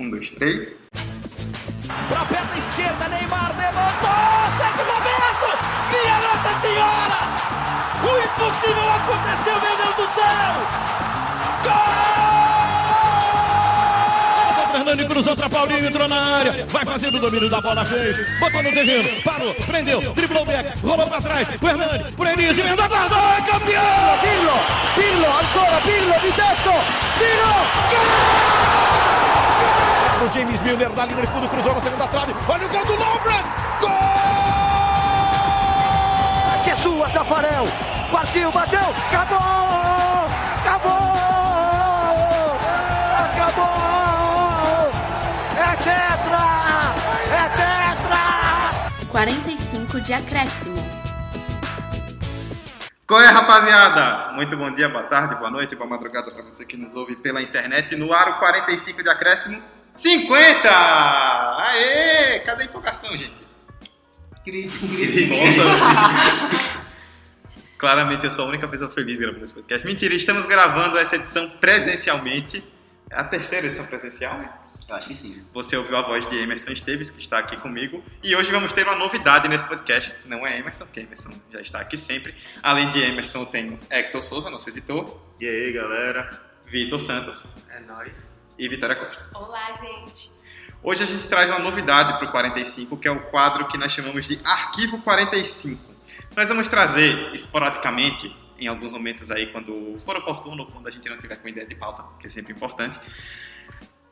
Um, dois, três. Pra perna esquerda, Neymar levantou! Sérgio Roberto! Minha Nossa Senhora! O impossível aconteceu, meu Deus do céu! Gol! Fernando cruzou para Paulinho, entrou na área, vai fazendo o domínio da bola, fez, botou no terreno, parou, prendeu, driblou o back, rolou para trás, o Hernani, por Elise, emendou a guarda, é campeão! Pirlo, Pirlo, ancora Pirlo di tetto, tiro, gol! O James Milner na linha de fundo, cruzou na segunda trave, olha o gol do Lovren, gol! Que é sua, Tafarel, partiu, bateu, acabou, acabou, acabou, é tetra, é tetra! 45 de acréscimo. Qual é, rapaziada? Muito bom dia, boa tarde, boa noite, boa madrugada para você que nos ouve pela internet. No ar, o 45 de acréscimo, 50! Aê! Cadê a empolgação, gente? Nossa! Claramente eu sou a única pessoa feliz gravando esse podcast. Mentira, estamos gravando essa edição presencialmente. É a terceira edição presencial, né? Eu acho que sim. Você ouviu a voz de Emerson Esteves, que está aqui comigo. E hoje vamos ter uma novidade nesse podcast. Não é Emerson, porque Emerson já está aqui sempre. Além de Emerson, tem Hector Souza, nosso editor. E aí, galera? Vitor Santos. É nóis. E Vitória Costa. Olá, gente. Hoje a gente traz uma novidade para o 45, que é o quadro que nós chamamos de Arquivo 45. Nós vamos trazer esporadicamente, em alguns momentos aí, quando for oportuno, quando a gente não tiver com ideia de pauta, que é sempre importante,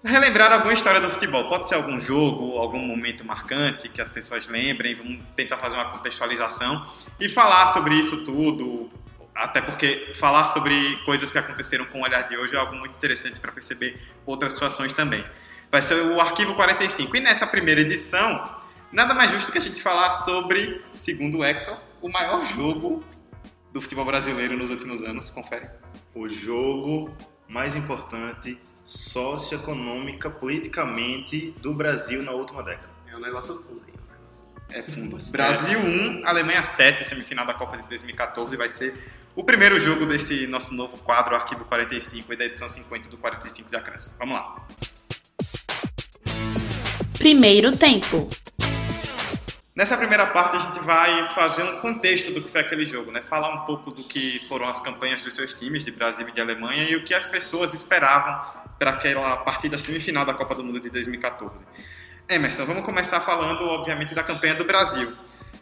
relembrar alguma história do futebol. Pode ser algum jogo, algum momento marcante que as pessoas lembrem, vamos tentar fazer uma contextualização e falar sobre isso tudo. Até porque falar sobre coisas que aconteceram com o olhar de hoje é algo muito interessante para perceber outras situações também. Vai ser o Arquivo 45. E nessa primeira edição, nada mais justo que a gente falar sobre, segundo o Hector, o maior jogo do futebol brasileiro nos últimos anos. Confere. O jogo mais importante socioeconômica, politicamente, do Brasil na última década. É um negócio fundo aí. É fundo. Brasil 1, Alemanha 7, semifinal da Copa de 2014. Vai ser o primeiro jogo desse nosso novo quadro, Arquivo 45, e da edição 50 do 45 de Acréscimo. Vamos lá. Primeiro tempo. Nessa primeira parte a gente vai fazer um contexto do que foi aquele jogo, né? Falar um pouco do que foram as campanhas dos dois times, de Brasil e de Alemanha, e o que as pessoas esperavam para aquela partida semifinal da Copa do Mundo de 2014. Emerson, vamos começar falando, obviamente, da campanha do Brasil.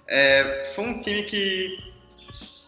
É, foi um time que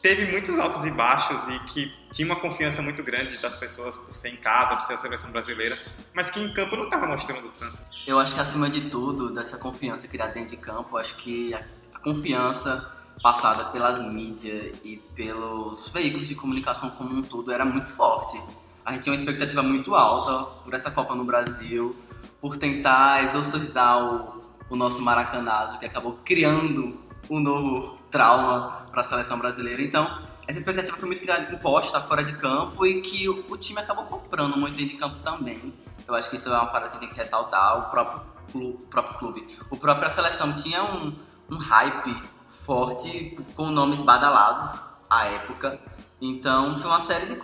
teve muitos altos e baixos e que tinha uma confiança muito grande das pessoas por ser em casa, por ser a seleção brasileira, mas que em campo não estava mostrando tanto. Eu acho que acima de tudo, dessa confiança criada dentro de campo, acho que a, confiança passada pelas mídias e pelos veículos de comunicação como um todo era muito forte. A gente tinha uma expectativa muito alta por essa Copa no Brasil, por tentar exorcizar o, o nosso maracanazo, que acabou criando um novo trauma para a seleção brasileira. Então, essa expectativa foi muito imposta fora de campo e que o, o, time acabou comprando muito dentro de campo também. Eu acho que isso é uma parada que tem que ressaltar. O próprio clube, próprio clube. o própria seleção tinha um, um hype forte com nomes badalados à época. Então, foi uma série de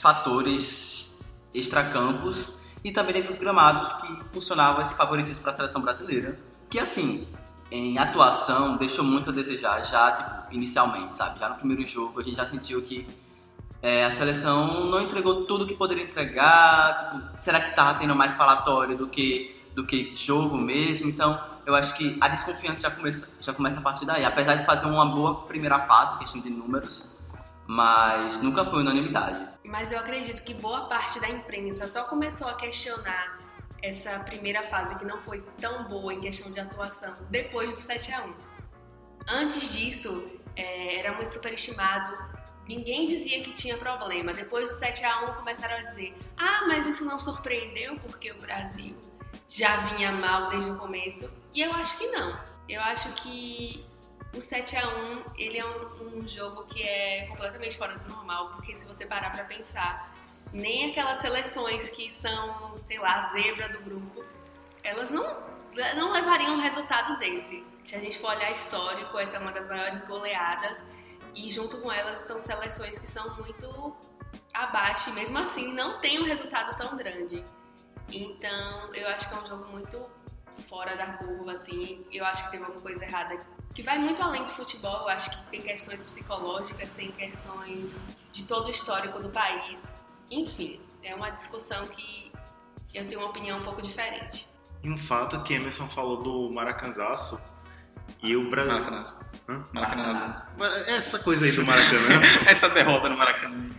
fatores extracampos e também dentro dos gramados que impulsionavam esse favoritismo para a seleção brasileira. Que assim, em atuação deixou muito a desejar já, tipo, inicialmente, sabe? Já no primeiro jogo a gente já sentiu que é, a seleção não entregou tudo que poderia entregar, tipo, será que tava tendo mais falatório do que do que jogo mesmo? Então, eu acho que a desconfiança já começa, já começa a partir daí. Apesar de fazer uma boa primeira fase, questão de números, mas nunca foi unanimidade. Mas eu acredito que boa parte da imprensa só começou a questionar essa primeira fase que não foi tão boa em questão de atuação depois do 7 a 1 Antes disso, é, era muito superestimado. Ninguém dizia que tinha problema. Depois do 7 a 1 começaram a dizer: "Ah, mas isso não surpreendeu porque o Brasil já vinha mal desde o começo". E eu acho que não. Eu acho que o 7 a 1 ele é um, um jogo que é completamente fora do normal, porque se você parar para pensar, nem aquelas seleções que são, sei lá, a zebra do grupo, elas não, não levariam um resultado desse. Se a gente for olhar histórico, essa é uma das maiores goleadas e junto com elas estão seleções que são muito abaixo e mesmo assim não tem um resultado tão grande. Então, eu acho que é um jogo muito fora da curva, assim. Eu acho que teve alguma coisa errada que vai muito além do futebol. Eu acho que tem questões psicológicas, tem questões de todo o histórico do país. Enfim, é uma discussão que eu tenho uma opinião um pouco diferente. E um fato que Emerson falou do Maracanzaço e o Brasil. Maracanã. Hã? Maracanã. Essa coisa aí do Maracanã. Essa derrota no Maracanã.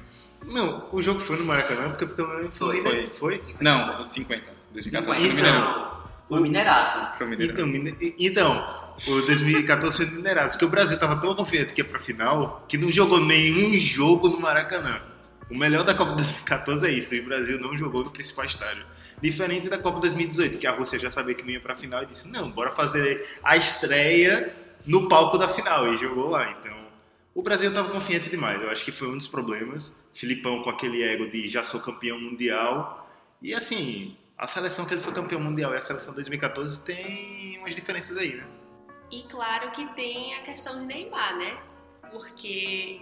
Não, o jogo foi no Maracanã porque pelo menos foi. Foi. Foi? Não, o de 50. 2014 foi no Então, Mineirão. Foi Mineiraço. Foi Mineirão. Então, então, o 2014 foi no porque o Brasil tava tão confiante que ia pra final que não jogou nenhum jogo no Maracanã. O melhor da Copa 2014 é isso, e o Brasil não jogou no principal estádio. Diferente da Copa 2018, que a Rússia já sabia que não ia pra final e disse: não, bora fazer a estreia no palco da final, e jogou lá. Então, o Brasil tava confiante demais, eu acho que foi um dos problemas. Filipão com aquele ego de já sou campeão mundial. E assim, a seleção que ele foi campeão mundial e a seleção 2014 tem umas diferenças aí, né? E claro que tem a questão de Neymar, né? Porque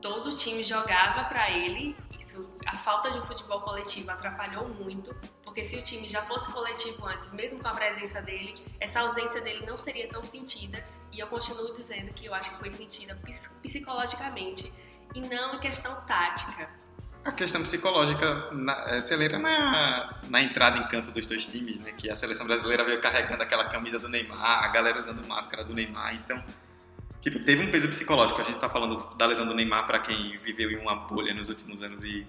todo time jogava pra ele. Isso, a falta de um futebol coletivo atrapalhou muito, porque se o time já fosse coletivo antes, mesmo com a presença dele, essa ausência dele não seria tão sentida. E eu continuo dizendo que eu acho que foi sentida ps- psicologicamente e não em questão tática. A questão psicológica na, é, celeira na, na entrada em campo dos dois times, né? Que a seleção brasileira veio carregando aquela camisa do Neymar, a galera usando máscara do Neymar, então tipo, teve um peso psicológico. A gente tá falando da lesão do Neymar para quem viveu em uma bolha nos últimos anos e,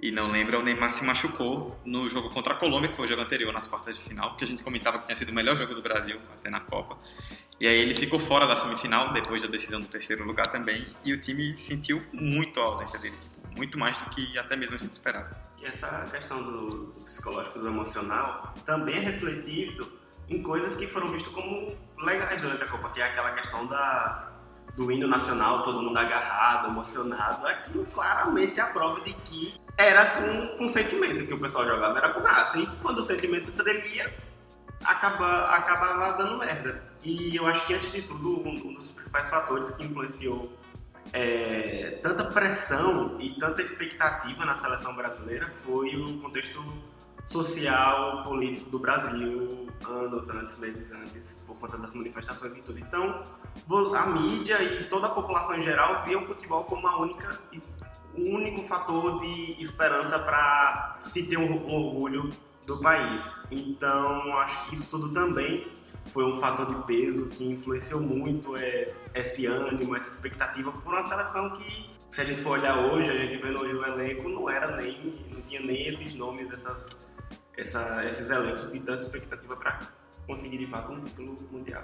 e não lembra, o Neymar se machucou no jogo contra a Colômbia, que foi o jogo anterior nas quartas de final, que a gente comentava que tinha sido o melhor jogo do Brasil até na Copa. E aí ele ficou fora da semifinal depois da decisão do terceiro lugar também, e o time sentiu muito a ausência dele, tipo, muito mais do que até mesmo a gente esperava. E essa questão do, do psicológico, do emocional, também é refletido em coisas que foram vistas como legais durante a Copa, que é aquela questão da, do hino nacional, todo mundo agarrado, emocionado. Aquilo claramente é a prova de que era com, com sentimento que o pessoal jogava, era com raça. E quando o sentimento tremia, acaba, acabava dando merda. E eu acho que, antes de tudo, um, um dos principais fatores que influenciou é, tanta pressão e tanta expectativa na seleção brasileira foi o contexto social, político do Brasil, anos antes, meses antes, por conta das manifestações e tudo. Então, a mídia e toda a população em geral via o futebol como a única, o único fator de esperança para se ter um, um orgulho do país. Então, acho que isso tudo também foi um fator de peso que influenciou muito é, esse ânimo, essa expectativa por uma seleção que, se a gente for olhar hoje, a gente vendo hoje o elenco, não era nem, não tinha nem esses nomes, essas, essa, esses elencos e tanta expectativa para conseguir de fato um título mundial.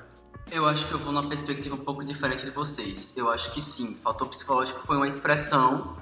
Eu acho que eu vou numa perspectiva um pouco diferente de vocês. Eu acho que sim, fator psicológico foi uma expressão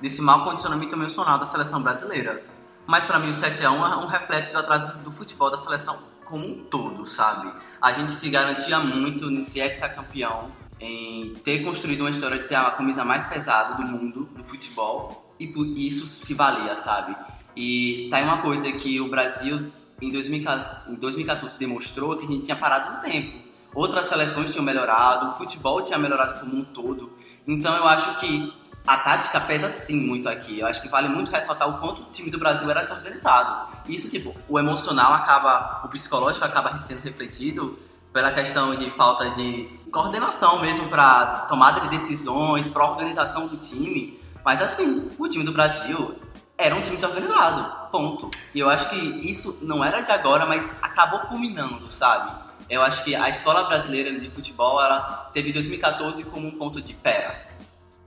desse mau condicionamento emocional da seleção brasileira. Mas pra mim o 7 a 1 é um reflexo do atraso do futebol da seleção como um todo, sabe? A gente se garantia muito ser ex-campeão, em ter construído uma história de ser a camisa mais pesada do mundo no futebol e por isso se valia, sabe? E tá aí uma coisa que o Brasil em 2014, em 2014 demonstrou que a gente tinha parado no tempo. Outras seleções tinham melhorado, o futebol tinha melhorado como um todo. Então eu acho que a tática pesa sim muito aqui. Eu acho que vale muito ressaltar o quanto o time do Brasil era desorganizado. Isso, tipo, o emocional acaba, o psicológico acaba sendo refletido pela questão de falta de coordenação mesmo para tomada de decisões, para organização do time. Mas assim, o time do Brasil era um time desorganizado, ponto. E eu acho que isso não era de agora, mas acabou culminando, sabe? Eu acho que a escola brasileira de futebol, ela teve 2014 como um ponto de pera.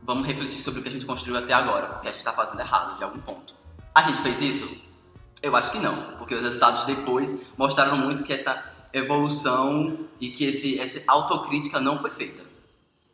Vamos refletir sobre o que a gente construiu até agora, porque a gente está fazendo errado de algum ponto. A gente fez isso? Eu acho que não, porque os resultados depois mostraram muito que essa evolução e que esse, essa autocrítica não foi feita.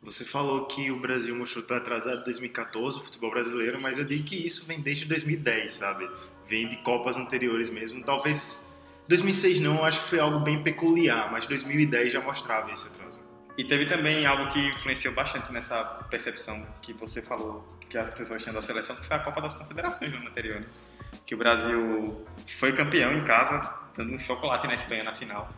Você falou que o Brasil mostrou estar atrasado em 2014, o futebol brasileiro, mas eu digo que isso vem desde 2010, sabe? Vem de Copas anteriores mesmo. Talvez 2006 não, eu acho que foi algo bem peculiar, mas 2010 já mostrava esse atraso. E teve também algo que influenciou bastante nessa percepção que você falou que as pessoas tinham da seleção, que foi a Copa das Confederações no ano anterior. né? Que o Brasil foi campeão em casa, dando um chocolate na Espanha na final.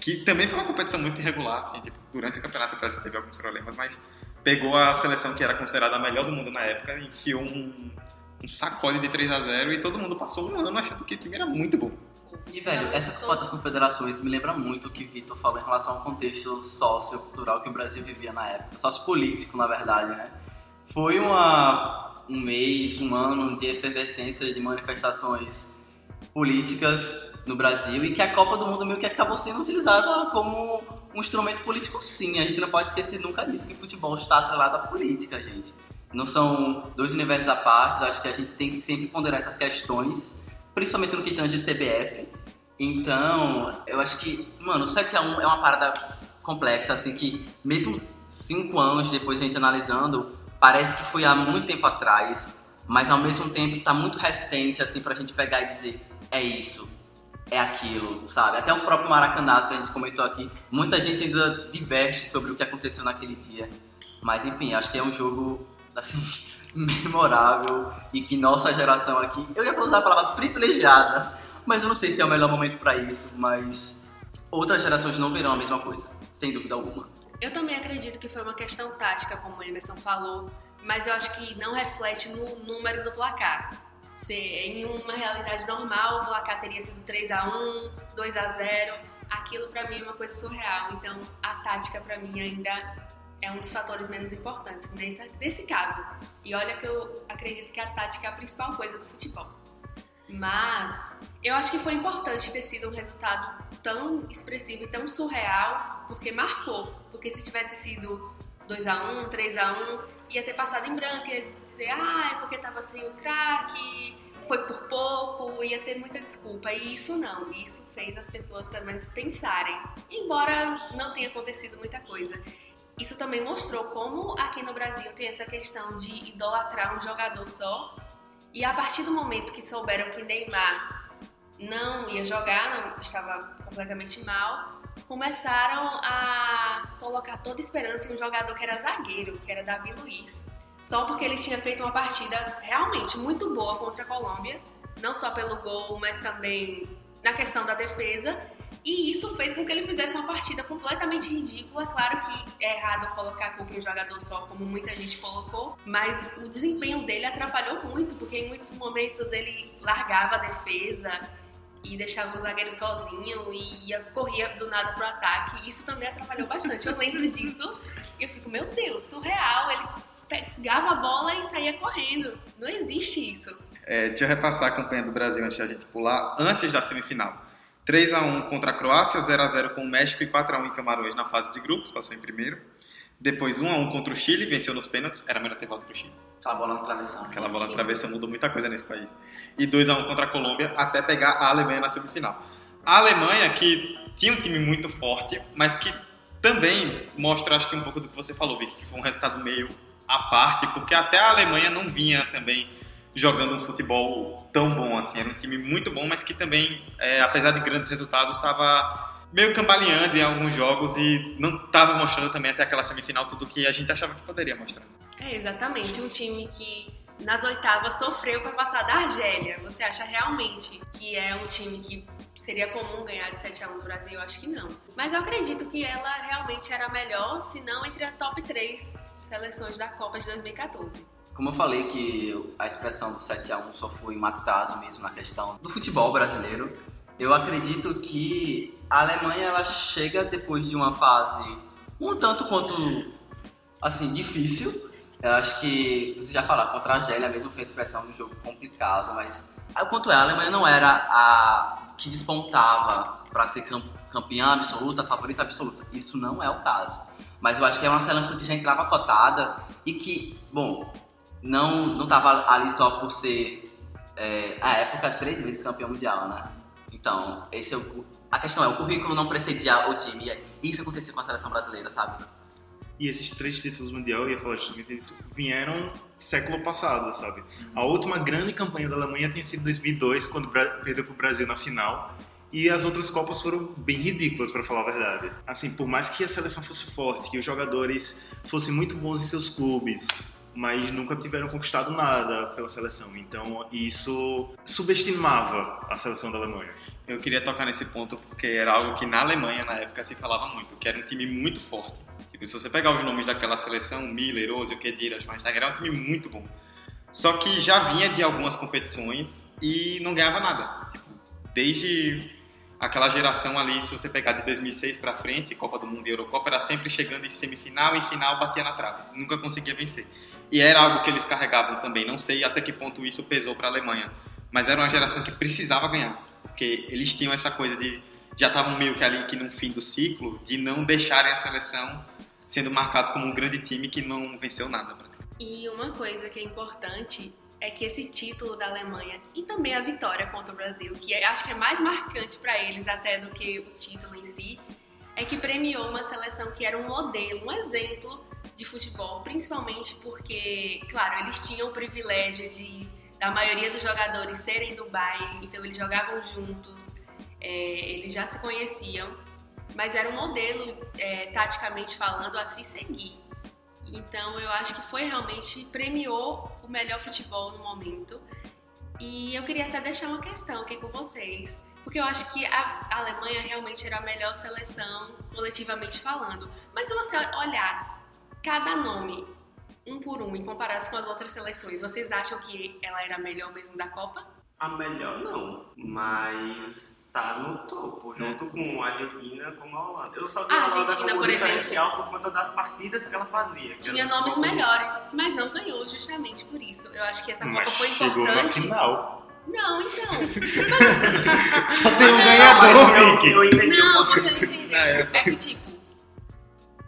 Que também foi uma competição muito irregular, assim, tipo, durante o campeonato o Brasil teve alguns problemas, mas pegou a seleção que era considerada a melhor do mundo na época e enfiou um, um sacode de 3 a 0 e todo mundo passou um ano achando que o time era muito bom. E, velho, essa Copa das Confederações me lembra muito o que Vitor falou em relação ao contexto sociocultural que o Brasil vivia na época. Sociopolítico, na verdade, né? Foi uma, um mês, um ano de efervescência de manifestações políticas no Brasil e que a Copa do Mundo meio que acabou sendo utilizada como um instrumento político sim. A gente não pode esquecer nunca disso, que futebol está atrelado à política, gente. Não são dois universos à parte, acho que a gente tem que sempre ponderar essas questões, principalmente no que tange CBF. Então, eu acho que, mano, o 7x1 é uma parada complexa, assim, que mesmo cinco anos depois a gente analisando, parece que foi há muito tempo atrás, mas ao mesmo tempo tá muito recente, assim, pra gente pegar e dizer, é isso, é aquilo, sabe? Até o próprio Maracanã, que a gente comentou aqui, muita gente ainda diverge sobre o que aconteceu naquele dia. Mas enfim, acho que é um jogo, assim, memorável e que nossa geração aqui, eu ia usar a palavra privilegiada, mas eu não sei se é o melhor momento para isso, mas outras gerações não verão a mesma coisa, sem dúvida alguma. Eu também acredito que foi uma questão tática, como o Emerson falou, mas eu acho que não reflete no número do placar. Se em uma realidade normal, o placar teria sido 3 a 1 2 a 0 aquilo para mim é uma coisa surreal. Então, a tática para mim ainda é um dos fatores menos importantes nesse, nesse caso. E olha que eu acredito que a tática é a principal coisa do futebol. Mas eu acho que foi importante ter sido um resultado tão expressivo e tão surreal, porque marcou. Porque se tivesse sido 2 a 1 3 a 1 ia ter passado em branco, ia dizer, ah, é porque tava sem o craque, foi por pouco, ia ter muita desculpa. E isso não, isso fez as pessoas pelo menos pensarem. Embora não tenha acontecido muita coisa. Isso também mostrou como aqui no Brasil tem essa questão de idolatrar um jogador só. E a partir do momento que souberam que Neymar não ia jogar, não estava completamente mal, começaram a colocar toda esperança em um jogador que era zagueiro, que era Davi Luiz. Só porque ele tinha feito uma partida realmente muito boa contra a Colômbia, não só pelo gol, mas também na questão da defesa. E isso fez com que ele fizesse uma partida completamente ridícula. Claro que é errado colocar a culpa em um jogador só, como muita gente colocou, mas o desempenho dele atrapalhou muito, porque em muitos momentos ele largava a defesa e deixava o zagueiro sozinho e ia, corria do nada pro ataque. Isso também atrapalhou bastante. Eu lembro disso e eu fico, meu Deus, surreal. Ele pegava a bola e saía correndo. Não existe isso. É, deixa eu repassar a campanha do Brasil antes da gente pular, antes da semifinal. 3x1 contra a Croácia, 0x0 com o México e 4x1 em Camarões na fase de grupos, passou em primeiro. Depois 1x1 contra o Chile, venceu nos pênaltis, era melhor ter volta pro Chile. Aquela bola na travessão. Aquela bola na travessão mudou muita coisa nesse país. E 2x1 contra a Colômbia, até pegar a Alemanha na semifinal. A Alemanha, que tinha um time muito forte, mas que também mostra, acho que um pouco do que você falou, Vicky, que foi um resultado meio à parte, porque até a Alemanha não vinha também jogando um futebol tão bom assim. Era um time muito bom, mas que também, é, apesar de grandes resultados, estava meio cambaleando em alguns jogos e não estava mostrando também até aquela semifinal tudo que a gente achava que poderia mostrar. É, exatamente. Um time que nas oitavas sofreu para passar da Argélia. Você acha realmente que é um time que seria comum ganhar de 7 a 1 no Brasil? Eu acho que não. Mas eu acredito que ela realmente era melhor, se não entre a top 3 seleções da Copa de 2014. Como eu falei que a expressão do 7 a 1 só foi um atraso mesmo na questão do futebol brasileiro, eu acredito que a Alemanha ela chega depois de uma fase um tanto quanto assim difícil. Eu acho que você já falou contra a Argélia mesmo foi a expressão um jogo complicado, mas quanto é a Alemanha não era a que despontava para ser campeã absoluta, favorita absoluta. Isso não é o caso. Mas eu acho que é uma seleção que já entrava cotada e que, bom, não não estava ali só por ser é, a época três vezes campeão mundial, né? Então, esse é o, a questão é o currículo não precedia o time. E isso aconteceu com a seleção brasileira, sabe? E esses três títulos mundial, eu ia falar justamente disso, vieram século passado, sabe? A última grande campanha da Alemanha tem sido 2002, quando perdeu para o Brasil na final. E as outras Copas foram bem ridículas, para falar a verdade. Assim, por mais que a seleção fosse forte, que os jogadores fossem muito bons em seus clubes, mas nunca tiveram conquistado nada pela seleção. Então isso subestimava a seleção da Alemanha. Eu queria tocar nesse ponto porque era algo que na Alemanha na época se falava muito, que era um time muito forte. Tipo, se você pegar os nomes daquela seleção, Miller, Ozil, Kedira, Schweinsteiger, era um time muito bom. Só que já vinha de algumas competições e não ganhava nada. Tipo, desde aquela geração ali, se você pegar de 2006 para frente, Copa do Mundo e Eurocopa, era sempre chegando em semifinal e final batia na trave. Nunca conseguia vencer. E era algo que eles carregavam também. Não sei até que ponto isso pesou para a Alemanha, mas era uma geração que precisava ganhar, porque eles tinham essa coisa de já estavam meio que ali que no fim do ciclo de não deixarem a seleção sendo marcados como um grande time que não venceu nada. E uma coisa que é importante é que esse título da Alemanha e também a vitória contra o Brasil, que acho que é mais marcante para eles até do que o título em si, é que premiou uma seleção que era um modelo, um exemplo de futebol, principalmente porque, claro, eles tinham o privilégio de da maioria dos jogadores serem do Bayern, então eles jogavam juntos, é, eles já se conheciam, mas era um modelo, é, taticamente falando, a se seguir. Então eu acho que foi realmente premiou o melhor futebol no momento. E eu queria até deixar uma questão aqui com vocês, porque eu acho que a Alemanha realmente era a melhor seleção coletivamente falando. Mas se você olhar cada nome um por um em comparação com as outras seleções, vocês acham que ela era a melhor mesmo da Copa? A melhor não, mas tá no topo, junto com a Argentina como a Holanda. Eu só vi A a Holanda Argentina, como por exemplo. por conta das partidas que ela fazia. Tinha nomes melhores, mas não ganhou justamente por isso. Eu acho que essa Copa Mas foi chegou na importante. final. Não, então. Só tem um Não, ganhador, Eu, Mickey. eu entendi Não, pouco. você não entendeu. É que, tipo,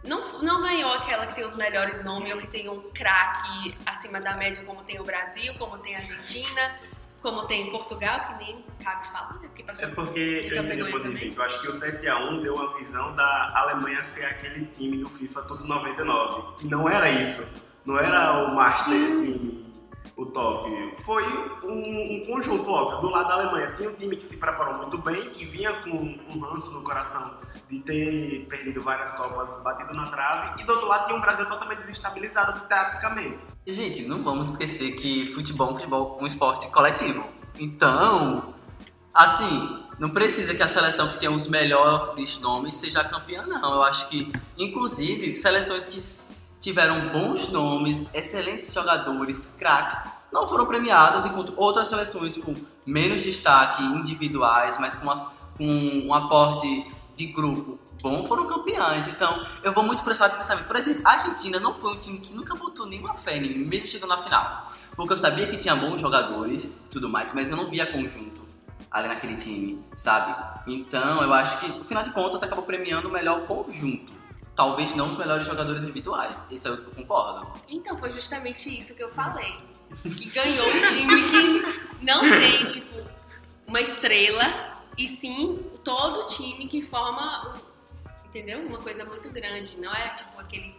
não, não ganhou aquela que tem os melhores nomes ou que tem um craque acima da média, como tem o Brasil, como tem a Argentina, como tem Portugal, que nem cabe falar, né? Porque É passou porque muita eu entendi. Eu acho que o 7x1 deu uma visão da Alemanha ser aquele time do FIFA todo 99. Que não era isso. Não era o Master time, o top. Foi um, um conjunto, óbvio. Do lado da Alemanha tinha um time que se preparou muito bem, que vinha com um ranço no coração de ter perdido várias Copas batido na trave. E do outro lado tinha um Brasil totalmente desestabilizado taticamente. Gente, não vamos esquecer que futebol é um, futebol, esporte coletivo. Então, assim, não precisa que a seleção que tem os melhores nomes seja campeã, não. Eu acho que, inclusive, seleções que tiveram bons nomes, excelentes jogadores, craques, não foram premiadas, enquanto outras seleções com menos destaque individuais, mas com, as- com um aporte de grupo bom, foram campeãs. Então, eu vou muito por esse lado de pensamento. Por exemplo, a Argentina não foi um time que nunca botou nenhuma fé em mim, mesmo chegando na final. Porque eu sabia que tinha bons jogadores tudo mais, mas eu não via conjunto ali naquele time, sabe? Então, eu acho que, no final de contas, acabou premiando o melhor conjunto. Talvez não os melhores jogadores individuais. Isso eu concordo. Então, foi justamente isso que eu falei. Que ganhou um time que não tem, tipo, uma estrela, e sim todo o time que forma, entendeu? Uma coisa muito grande. Não é, tipo, aquele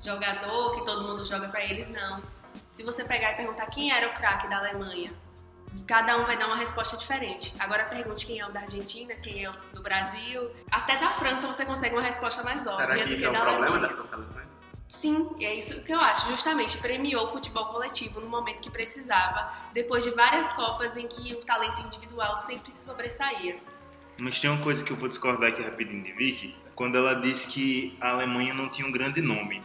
jogador que todo mundo joga pra eles, não. Se você pegar e perguntar quem era o craque da Alemanha, cada um vai dar uma resposta diferente. Agora pergunte quem é o da Argentina, quem é o do Brasil. Até da França você consegue uma resposta mais óbvia Será que do isso que é o da problema Alemanha. dessas seleções? Sim, e é isso que eu acho. Justamente premiou o futebol coletivo no momento que precisava, depois de várias Copas em que o talento individual sempre se sobressaía. Mas tem uma coisa que eu vou discordar aqui rapidinho de Vicky, quando ela disse que a Alemanha não tinha um grande nome.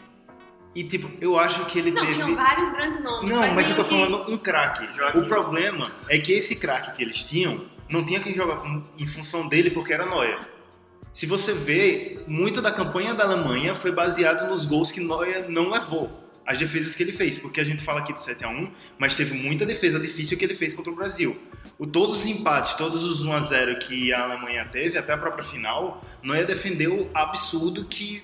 E tipo, eu acho que ele Não, teve. tinham vários grandes nomes. Não, mas eu tô que- falando um craque. O problema é que esse craque que eles tinham não tinha quem jogar em função dele porque era Neuer. Se você vê, muito da campanha da Alemanha foi baseado nos gols que Neuer não levou. As defesas que ele fez, porque a gente fala aqui do 7 a 1 mas teve muita defesa difícil que ele fez contra o Brasil. O, todos os empates, todos os 1 a 0 que a Alemanha teve, até a própria final, Neuer defendeu absurdo que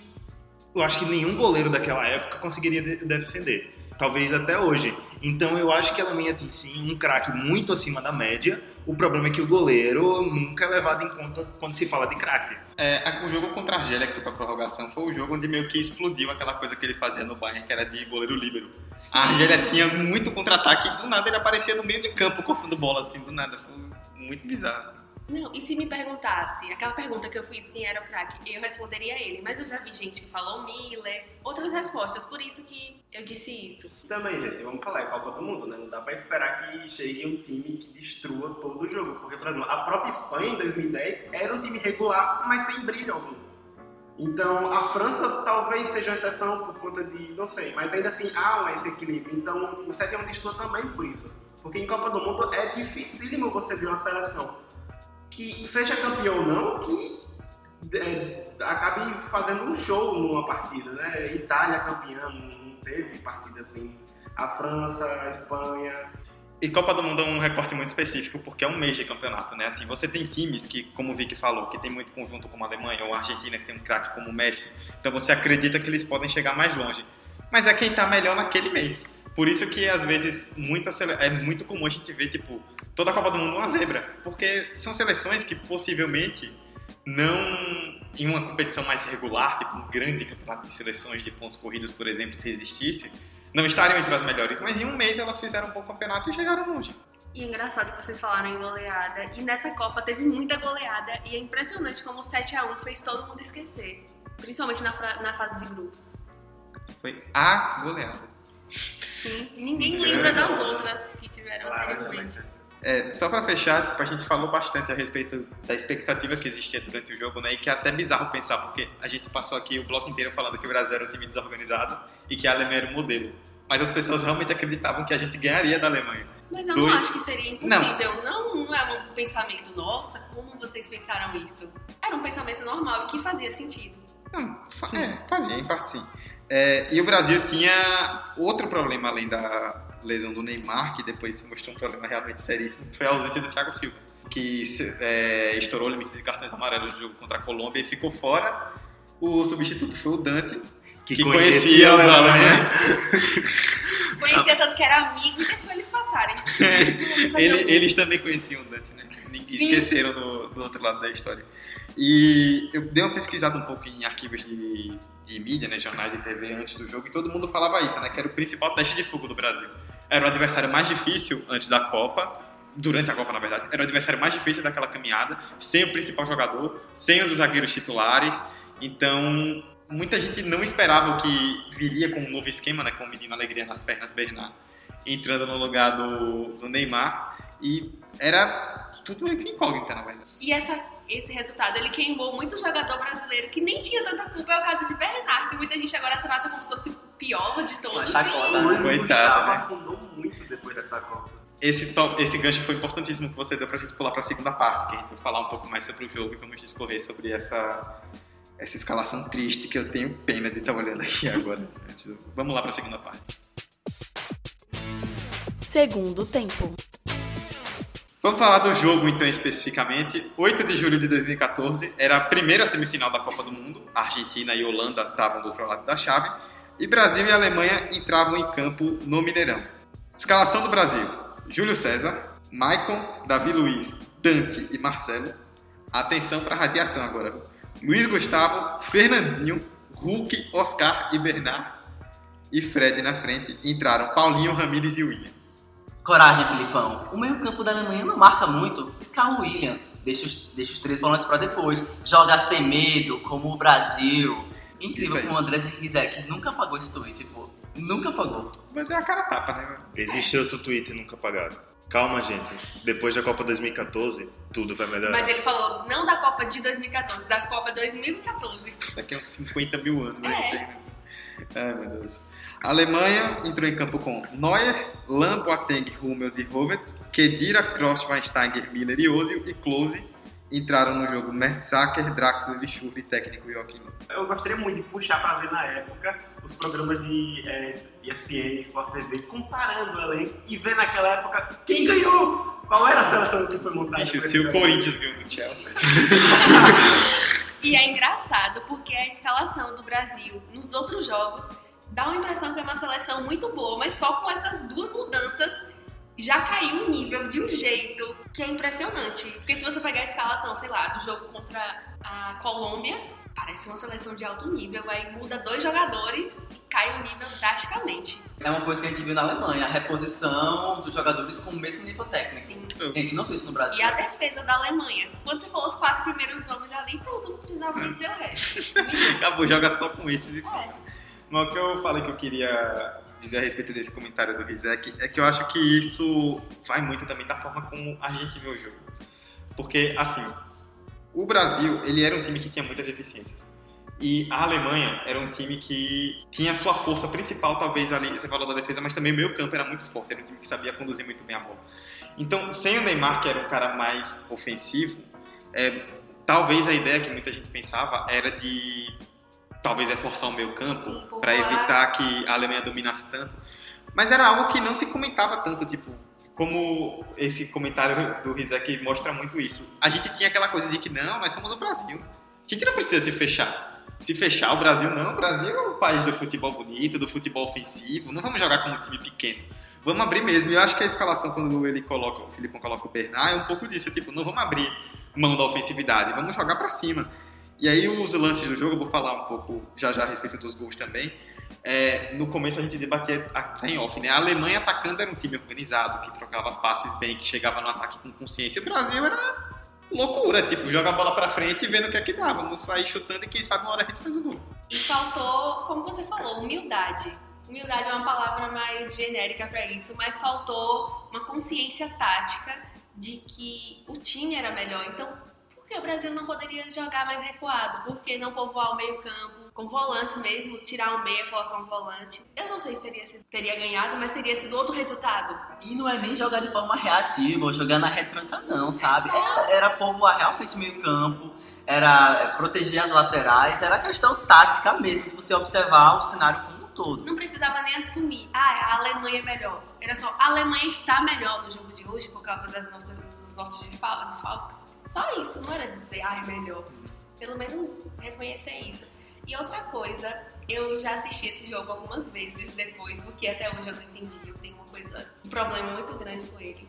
eu acho que nenhum goleiro daquela época conseguiria de- defender. Talvez até hoje. Então eu acho que a Alemanha tem sim um craque muito acima da média. O problema é que o goleiro nunca é levado em conta quando se fala de craque. É, o jogo contra a Argélia, que foi pra prorrogação, foi o jogo onde meio que explodiu aquela coisa que ele fazia no Bayern, que era de goleiro líbero. A Argélia tinha muito contra-ataque e do nada ele aparecia no meio de campo cortando bola assim, do nada. Foi muito bizarro. Não, e se me perguntasse, aquela pergunta que eu fiz, quem era o craque, eu responderia ele. Mas eu já vi gente que falou Miller, outras respostas, por isso que eu disse isso. Também, gente, vamos falar, é Copa do Mundo, né? Não dá pra esperar que chegue um time que destrua todo o jogo. Porque, por exemplo, a própria Espanha em 2010 era um time regular, mas sem brilho algum. Então, a França talvez seja uma exceção por conta de, não sei, mas ainda assim há esse equilíbrio. Então, o 7 é um distor também por isso. Porque em Copa do Mundo é dificílimo você ver uma seleção que seja campeão ou não, que é, acabe fazendo um show numa partida, né? Itália campeã, não teve partida assim. A França, a Espanha, E Copa do Mundo é um recorte muito específico porque é um mês de campeonato, né? Assim, você tem times que, como o Vicky falou, que tem muito conjunto como a Alemanha ou a Argentina, que tem um craque como o Messi. Então você acredita que eles podem chegar mais longe. Mas é quem tá melhor naquele mês. Por isso que às vezes muita sele... é muito comum a gente ver tipo toda a Copa do Mundo uma zebra, porque são seleções que possivelmente não em uma competição mais regular, tipo um grande campeonato de seleções de pontos corridos, por exemplo, se existisse, não estariam entre as melhores, mas em um mês elas fizeram um bom campeonato e chegaram longe. E é engraçado que vocês falaram em goleada. E nessa Copa teve muita goleada. E é impressionante como o 7x1 fez todo mundo esquecer. Principalmente na, na fase de grupos. Foi a goleada. Sim, ninguém lembra das outras que tiveram anteriormente. É, só pra fechar, tipo, a gente falou bastante a respeito da expectativa que existia durante o jogo, né? E que é até bizarro pensar, porque a gente passou aqui o bloco inteiro falando que o Brasil era um time desorganizado e que a Alemanha era um modelo. Mas as pessoas realmente acreditavam que a gente ganharia da Alemanha. Mas eu Dois. não acho que seria impossível. Não. não, é um pensamento, nossa, como vocês pensaram isso? Era um pensamento normal e que fazia sentido. Não, é, fazia, em parte sim. É, e o Brasil tinha outro problema além da lesão do Neymar, que depois se mostrou um problema realmente seríssimo, que foi a ausência do Thiago Silva, que é, estourou o limite de cartões amarelos no jogo contra a Colômbia e ficou fora. O substituto foi o Dante, que, conhecia, os alemães. Conhecia tanto que era amigo e deixou eles passarem. Fazer Ele- eles também conheciam o Dante, né? E esqueceram do, do outro lado da história. E eu dei uma pesquisada um pouco em arquivos de, de mídia, né, jornais e TV antes do jogo, e todo mundo falava isso, né? Que era o principal teste de fogo do Brasil. Era o adversário mais difícil antes da Copa, durante a Copa, na verdade. Era o adversário mais difícil daquela caminhada, sem o principal jogador, sem um dos zagueiros titulares. Então, muita gente não esperava o que viria com um novo esquema, né? Com o menino Alegria nas pernas, Bernard, entrando no lugar do, do Neymar. E era tudo meio que incógnita, na verdade. E essa, esse resultado, ele queimou muito jogador brasileiro que nem tinha tanta culpa. É o caso de Bernard, que muita gente agora trata como se fosse o pior de todos. Mas tá o Luiz Coitado, né? afundou muito depois dessa Copa. Esse, to- esse gancho foi importantíssimo que você deu pra gente pular pra segunda parte, que a gente vai falar um pouco mais sobre o jogo e vamos discorrer sobre essa, essa escalação triste que eu tenho pena de estar olhando aqui agora. Vamos lá pra segunda parte. Segundo tempo. Vamos falar do jogo, então, especificamente. 8 de julho de 2014 era a primeira semifinal da Copa do Mundo. A Argentina e Holanda estavam do outro lado da chave. E Brasil e Alemanha entravam em campo no Mineirão. Escalação do Brasil: Júlio César, Maicon, Davi Luiz, Dante e Marcelo. Atenção para a radiação agora. Luiz Gustavo, Fernandinho, Hulk, Oscar e Bernard. E Fred na frente. Entraram Paulinho, Ramires e William. Coragem, Filipão. O meio-campo da Alemanha não marca muito. Escala o William. Deixa os, deixa os três volantes pra depois. Joga sem medo, como o Brasil. Incrível como o André Rizek nunca apagou esse tweet, pô. Nunca apagou. Mas deu a cara tapa, né? Existe outro Twitter nunca apagado. Calma, gente. Depois da Copa 2014, tudo vai melhorar. Mas ele falou, não da Copa de 2014, da Copa 2014. Daqui a uns 50 mil anos. É. Né? Ai, meu Deus. A Alemanha entrou em campo com Neuer, Lahm, Boateng, Hummels e Hovetz, Kedira, Kroos, Schweinsteiger, Miller e Ozil e Klose entraram no jogo Mertzacker, Draxler e Schürrle, técnico Joachim Löw. Eu gostaria muito de puxar pra ver na época os programas de é, ESPN, Sport TV, comparando o elenco e ver naquela época quem ganhou, qual era a seleção que foi montada. Bicho, se o. Corinthians ganhou do Chelsea. E é engraçado porque a escalação do Brasil nos outros jogos dá uma impressão que é uma seleção muito boa, mas só com essas duas mudanças já caiu o nível de um jeito que é impressionante. Porque se você pegar a escalação, sei lá, do jogo contra a Colômbia, parece uma seleção de alto nível, aí muda dois jogadores e cai o nível drasticamente. É uma coisa que a gente viu na Alemanha, a reposição dos jogadores com o mesmo nível técnico. Sim. A gente não viu isso no Brasil. E a defesa da Alemanha. Quando você for os quatro primeiros homens ali, pronto, não precisava nem dizer o resto. Acabou, joga só com esses e É. Mas o que eu falei que eu queria dizer a respeito desse comentário do Rizek é que eu acho que isso vai muito também da forma como a gente vê o jogo. Porque, assim, o Brasil, ele era um time que tinha muitas deficiências. E a Alemanha era um time que tinha sua força principal, talvez ali, você falou da defesa, mas também o meio campo era muito forte, era um time que sabia conduzir muito bem a bola. Então, sem o Neymar, que era um cara mais ofensivo, é, talvez a ideia que muita gente pensava era de talvez reforçar o meio campo para evitar que a Alemanha dominasse tanto. Mas era algo que não se comentava tanto, tipo, como esse comentário do Rizek mostra muito isso. A gente tinha aquela coisa de que não, nós somos o Brasil. A gente não precisa se fechar. Se fechar o Brasil, não. O Brasil é o país do futebol bonito, do futebol ofensivo. Não vamos jogar como um time pequeno. Vamos abrir mesmo. E eu acho que a escalação, quando ele coloca, o Filipão coloca o Bernard, é um pouco disso. É tipo, não vamos abrir mão da ofensividade, vamos jogar pra cima. E aí os lances do jogo, eu vou falar um pouco já já a respeito dos gols também. É, no começo a gente debatia até em off, né? A Alemanha atacando era um time organizado, que trocava passes bem, que chegava no ataque com consciência. O Brasil era loucura, tipo, joga a bola pra frente e vendo o que é que dá. Vamos sair chutando e quem sabe uma hora a gente faz o gol. E faltou, como você falou, humildade. Humildade é uma palavra mais genérica para isso, mas faltou uma consciência tática de que o time era melhor. Então, por que o Brasil não poderia jogar mais recuado? Por que não povoar o meio-campo com volantes mesmo, tirar um meia, colocar um volante? Eu não sei se teria, sido- teria ganhado, mas teria sido outro resultado. E não é nem jogar de forma reativa ou jogar na retranca, não, sabe? Era, era povoar realmente meio campo, era proteger as laterais, era questão tática mesmo, de você observar o cenário como um todo. Não precisava nem assumir, ah, a Alemanha é melhor. Era só, a Alemanha está melhor no jogo de hoje por causa das nossas, dos nossos desfal- desfalques. Só isso, não era dizer, ah, é melhor. Pelo menos reconhecer isso. E outra coisa, eu já assisti esse jogo algumas vezes depois, porque até hoje eu não entendi. Eu tenho uma coisa, um problema muito grande com ele.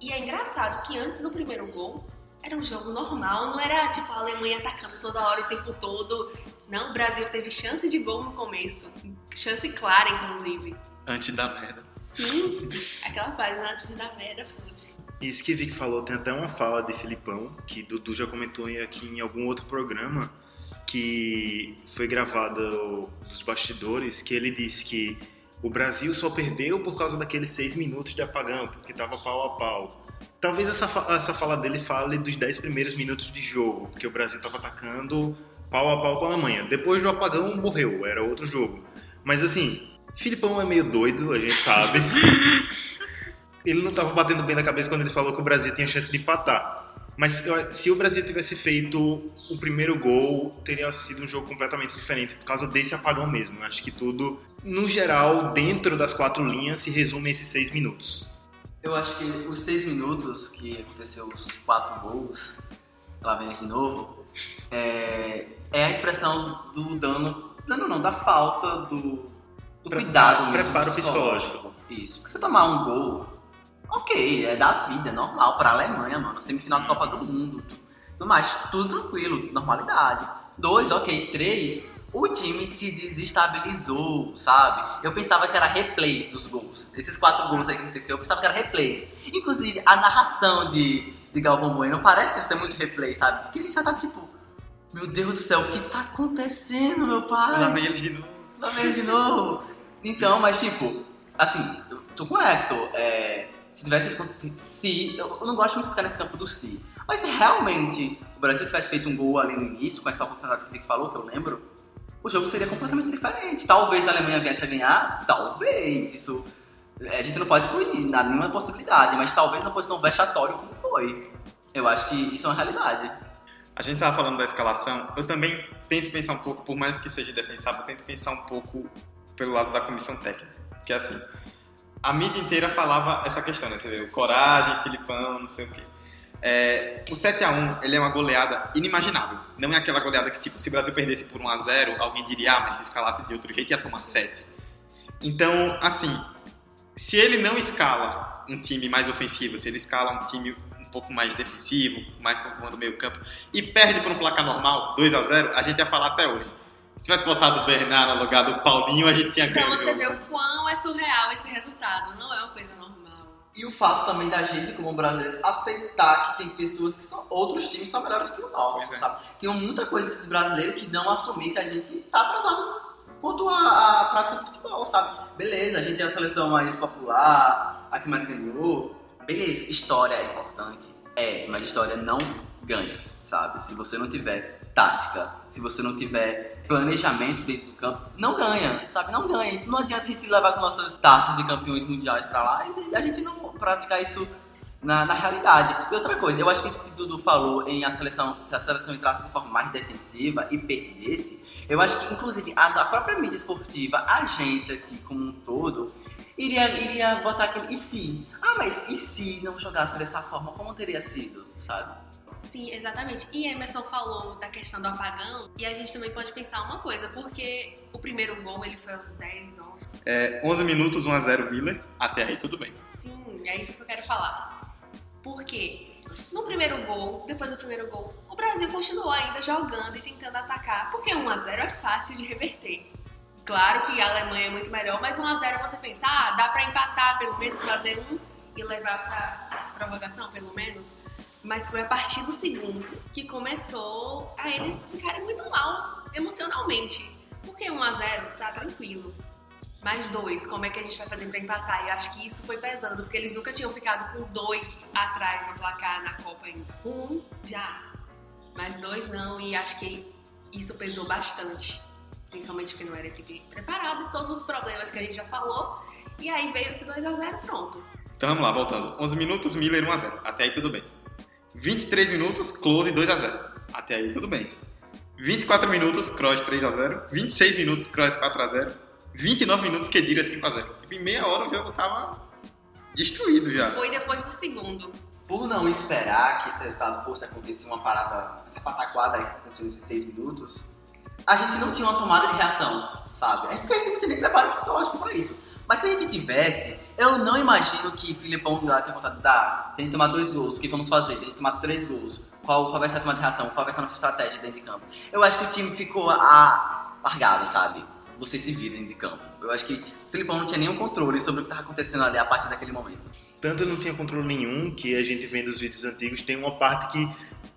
E é engraçado que antes do primeiro gol, era um jogo normal, não era tipo a Alemanha atacando toda hora, o tempo todo. Não, o Brasil teve chance de gol no começo. Chance clara, inclusive. Antes da merda. Sim, aquela página antes da merda, fute. Isso que Vic falou, tem até uma fala de Filipão, que Dudu já comentou aqui em algum outro programa, que foi gravado dos bastidores, que ele disse que o Brasil só perdeu por causa daqueles seis minutos de apagão, porque tava pau a pau. Talvez essa, essa fala dele fale dos dez primeiros minutos de jogo, porque o Brasil tava atacando pau a pau com a Alemanha. Depois do apagão, morreu, era outro jogo. Mas assim, Filipão é meio doido, a gente sabe. ele não estava batendo bem na cabeça quando ele falou que o Brasil tinha chance de empatar. Mas se o Brasil tivesse feito o primeiro gol, teria sido um jogo completamente diferente por causa desse apagão mesmo. Eu acho que tudo, no geral, dentro das quatro linhas, se resume a esses seis minutos. Eu acho que os seis minutos que aconteceu os quatro gols, lá vem de novo, é, é a expressão do dano, dano não, da falta do, do cuidado mesmo preparo psicológico. Isso. Porque você tomar um gol, ok, é da vida, é normal pra Alemanha, mano, semifinal da Copa do Mundo, tudo mais, tudo tranquilo, normalidade. Dois, ok, três, o time se desestabilizou, sabe? Eu pensava que era replay dos gols. Esses quatro gols aí que aconteceu, eu pensava que era replay. Inclusive, a narração de, de Galvão Bueno parece ser muito replay, sabe? Porque ele já tá tipo, meu Deus do céu, o que tá acontecendo, meu pai? Lá vem ele de novo. Lá vem de novo. Então, mas tipo, assim, eu tô com o Hector. É, se tivesse. Se. Eu não gosto muito de ficar nesse campo do se. Mas se realmente o Brasil tivesse feito um gol ali no início, com essa oportunidade que Vic falou, que eu lembro, o jogo seria completamente diferente. Talvez a Alemanha viesse a ganhar, talvez. Isso. A gente não pode excluir nenhuma possibilidade, mas talvez não fosse tão vexatório como foi. Eu acho que isso é uma realidade. A gente tava falando da escalação, eu também tento pensar um pouco, por mais que seja defensável, eu tento pensar um pouco pelo lado da comissão técnica. Que é assim, a mídia inteira falava essa questão, né? Você vê, o coragem, Filipão, não sei o quê. É, o 7x1, ele é uma goleada inimaginável. Não é aquela goleada que, tipo, se o Brasil perdesse por 1x0, alguém diria, ah, mas se escalasse de outro jeito ia tomar 7. Então, assim, se ele não escala um time mais ofensivo, se ele escala um time um pouco mais defensivo, mais com o meio campo, e perde por um placar normal, 2 a 0 a gente ia falar até hoje. Se tivesse botado o Bernardo no lugar do Paulinho, a gente tinha Então ganho. o você vê o quão é surreal esse resultado. Não é uma coisa normal. E o fato também da gente, como brasileiro, aceitar que tem pessoas que são. Outros times são melhores que o nosso, é. sabe? Tem muita coisa de brasileiro que não assumir que a gente tá atrasado quanto à, à prática do futebol, sabe? Beleza, a gente é a seleção mais popular, a que mais ganhou. Beleza, história é importante. É, mas história não ganha, sabe? Se você não tiver tática, se você não tiver planejamento dentro do campo, não ganha, sabe? Não ganha. Não adianta a gente levar com nossas taças de campeões mundiais pra lá e a gente não praticar isso na, na realidade. E outra coisa, eu acho que isso que o Dudu falou em a seleção, se a seleção entrasse de forma mais defensiva e perdesse, eu acho que inclusive a, a própria mídia esportiva, a gente aqui como um todo, iria, iria botar aquele e se? Ah, mas e se não jogasse dessa forma, como teria sido, sabe? Sim, exatamente. E Emerson falou da questão do apagão, e a gente também pode pensar uma coisa, porque o primeiro gol ele foi aos 10, 11. É, 11 minutos, 1x0 Miller, até aí tudo bem. Sim, é isso que eu quero falar. Porque no primeiro gol, depois do primeiro gol, o Brasil continuou ainda jogando e tentando atacar, porque 1x0 é fácil de reverter. Claro que a Alemanha é muito melhor, mas 1x0 você pensa, ah, dá pra empatar pelo menos, fazer um e levar pra prorrogação pelo menos. Mas foi a partir do segundo que começou a eles ficarem muito mal emocionalmente. Porque 1 a 0 tá tranquilo. Mais dois, como é que a gente vai fazer pra empatar? E acho que isso foi pesando, porque eles nunca tinham ficado com dois atrás no placar na Copa ainda. Um já, mas dois não, e acho que isso pesou bastante. Principalmente porque não era equipe preparada, todos os problemas que a gente já falou. E aí veio esse 2 a 0 pronto. Então vamos lá, voltando. 11 minutos, Miller 1x0. Até aí tudo bem. 23 minutos, Close 2x0. Até aí tudo bem. 24 minutos, Kroos 3x0. 26 minutos, Kroos 4x0. 29 minutos, Kedira 5x0. Tipo, em meia hora o jogo tava destruído já. Foi depois do segundo. Por não esperar que esse resultado fosse acontecer uma parada, essa pataquada que aconteceu nesses 6 minutos, a gente não tinha uma tomada de reação, sabe? É porque a gente não tinha nem preparo psicológico pra isso. Mas se a gente tivesse, eu não imagino que Filipão lá tinha contado, dá, tem que tomar dois gols, o que vamos fazer? Tem que tomar três gols. Qual, qual vai ser a tomada de reação? Qual vai ser a nossa estratégia dentro de campo? Eu acho que o time ficou a, largado, sabe? Vocês se viram dentro de campo. Eu acho que o Filipão não tinha nenhum controle sobre o que estava acontecendo ali a partir daquele momento. Tanto não tinha controle nenhum que a gente vê nos vídeos antigos, tem uma parte que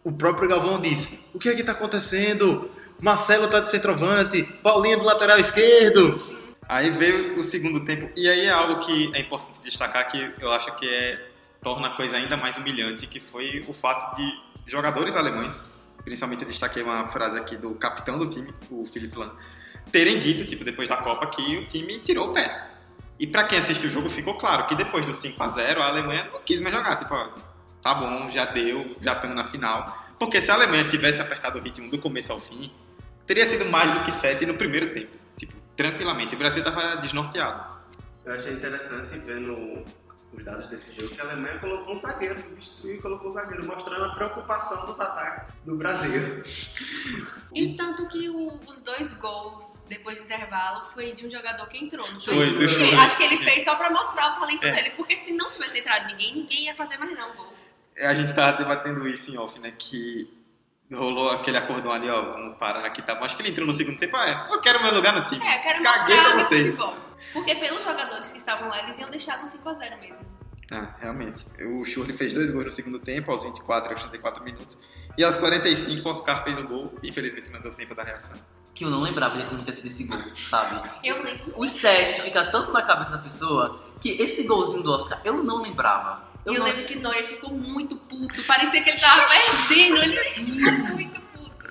o próprio Galvão disse: O que é que tá acontecendo? Marcelo tá de centroavante, Paulinho do lateral esquerdo. Aí veio o segundo tempo, e aí é algo que é importante destacar que eu acho que é, torna a coisa ainda mais humilhante, que foi o fato de jogadores alemães, principalmente eu destaquei uma frase aqui do capitão do time, o Philipp Lahm, terem dito, tipo, depois da Copa, que o time tirou o pé. E para quem assistiu o jogo ficou claro que depois do 5 a 0 a Alemanha não quis mais jogar, tipo, ó, tá bom, já deu, já estamos na final. Porque se a Alemanha tivesse apertado o ritmo do começo ao fim, teria sido mais do que 7 no primeiro tempo. Tranquilamente. O Brasil estava desnorteado. Eu achei interessante vendo os dados desse jogo que a Alemanha colocou um zagueiro, substituiu e colocou um zagueiro, mostrando a preocupação dos ataques do Brasil. E tanto que o- os dois gols depois do intervalo foi de um jogador que entrou, não foi? Foi, Schürrle. Acho que ele fez só pra mostrar o talento É. dele, porque se não tivesse entrado ninguém, ninguém ia fazer mais não gol. A gente tava debatendo isso em off, né? Que rolou aquele acordão ali, ó, vamos parar aqui, tá bom? Acho que ele entrou no segundo tempo, ah, é, eu quero meu lugar no time. É, eu quero Caguei mostrar pra vocês. futebol. Porque pelos jogadores que estavam lá, eles iam deixar no 5x0 mesmo. Ah, realmente. O Schürrle fez dois gols no segundo tempo, aos 24 e aos 34 minutos. E aos 45, o Oscar fez um gol. Infelizmente não deu tempo da reação. Que eu não lembrava de como ter sido esse gol, sabe? Eu lembro. Os sete fica tanto na cabeça da pessoa que esse golzinho do Oscar eu não lembrava. Eu, não- lembro que Neuer ficou muito puto. Parecia que ele tava perdendo. Ele ficou muito puto.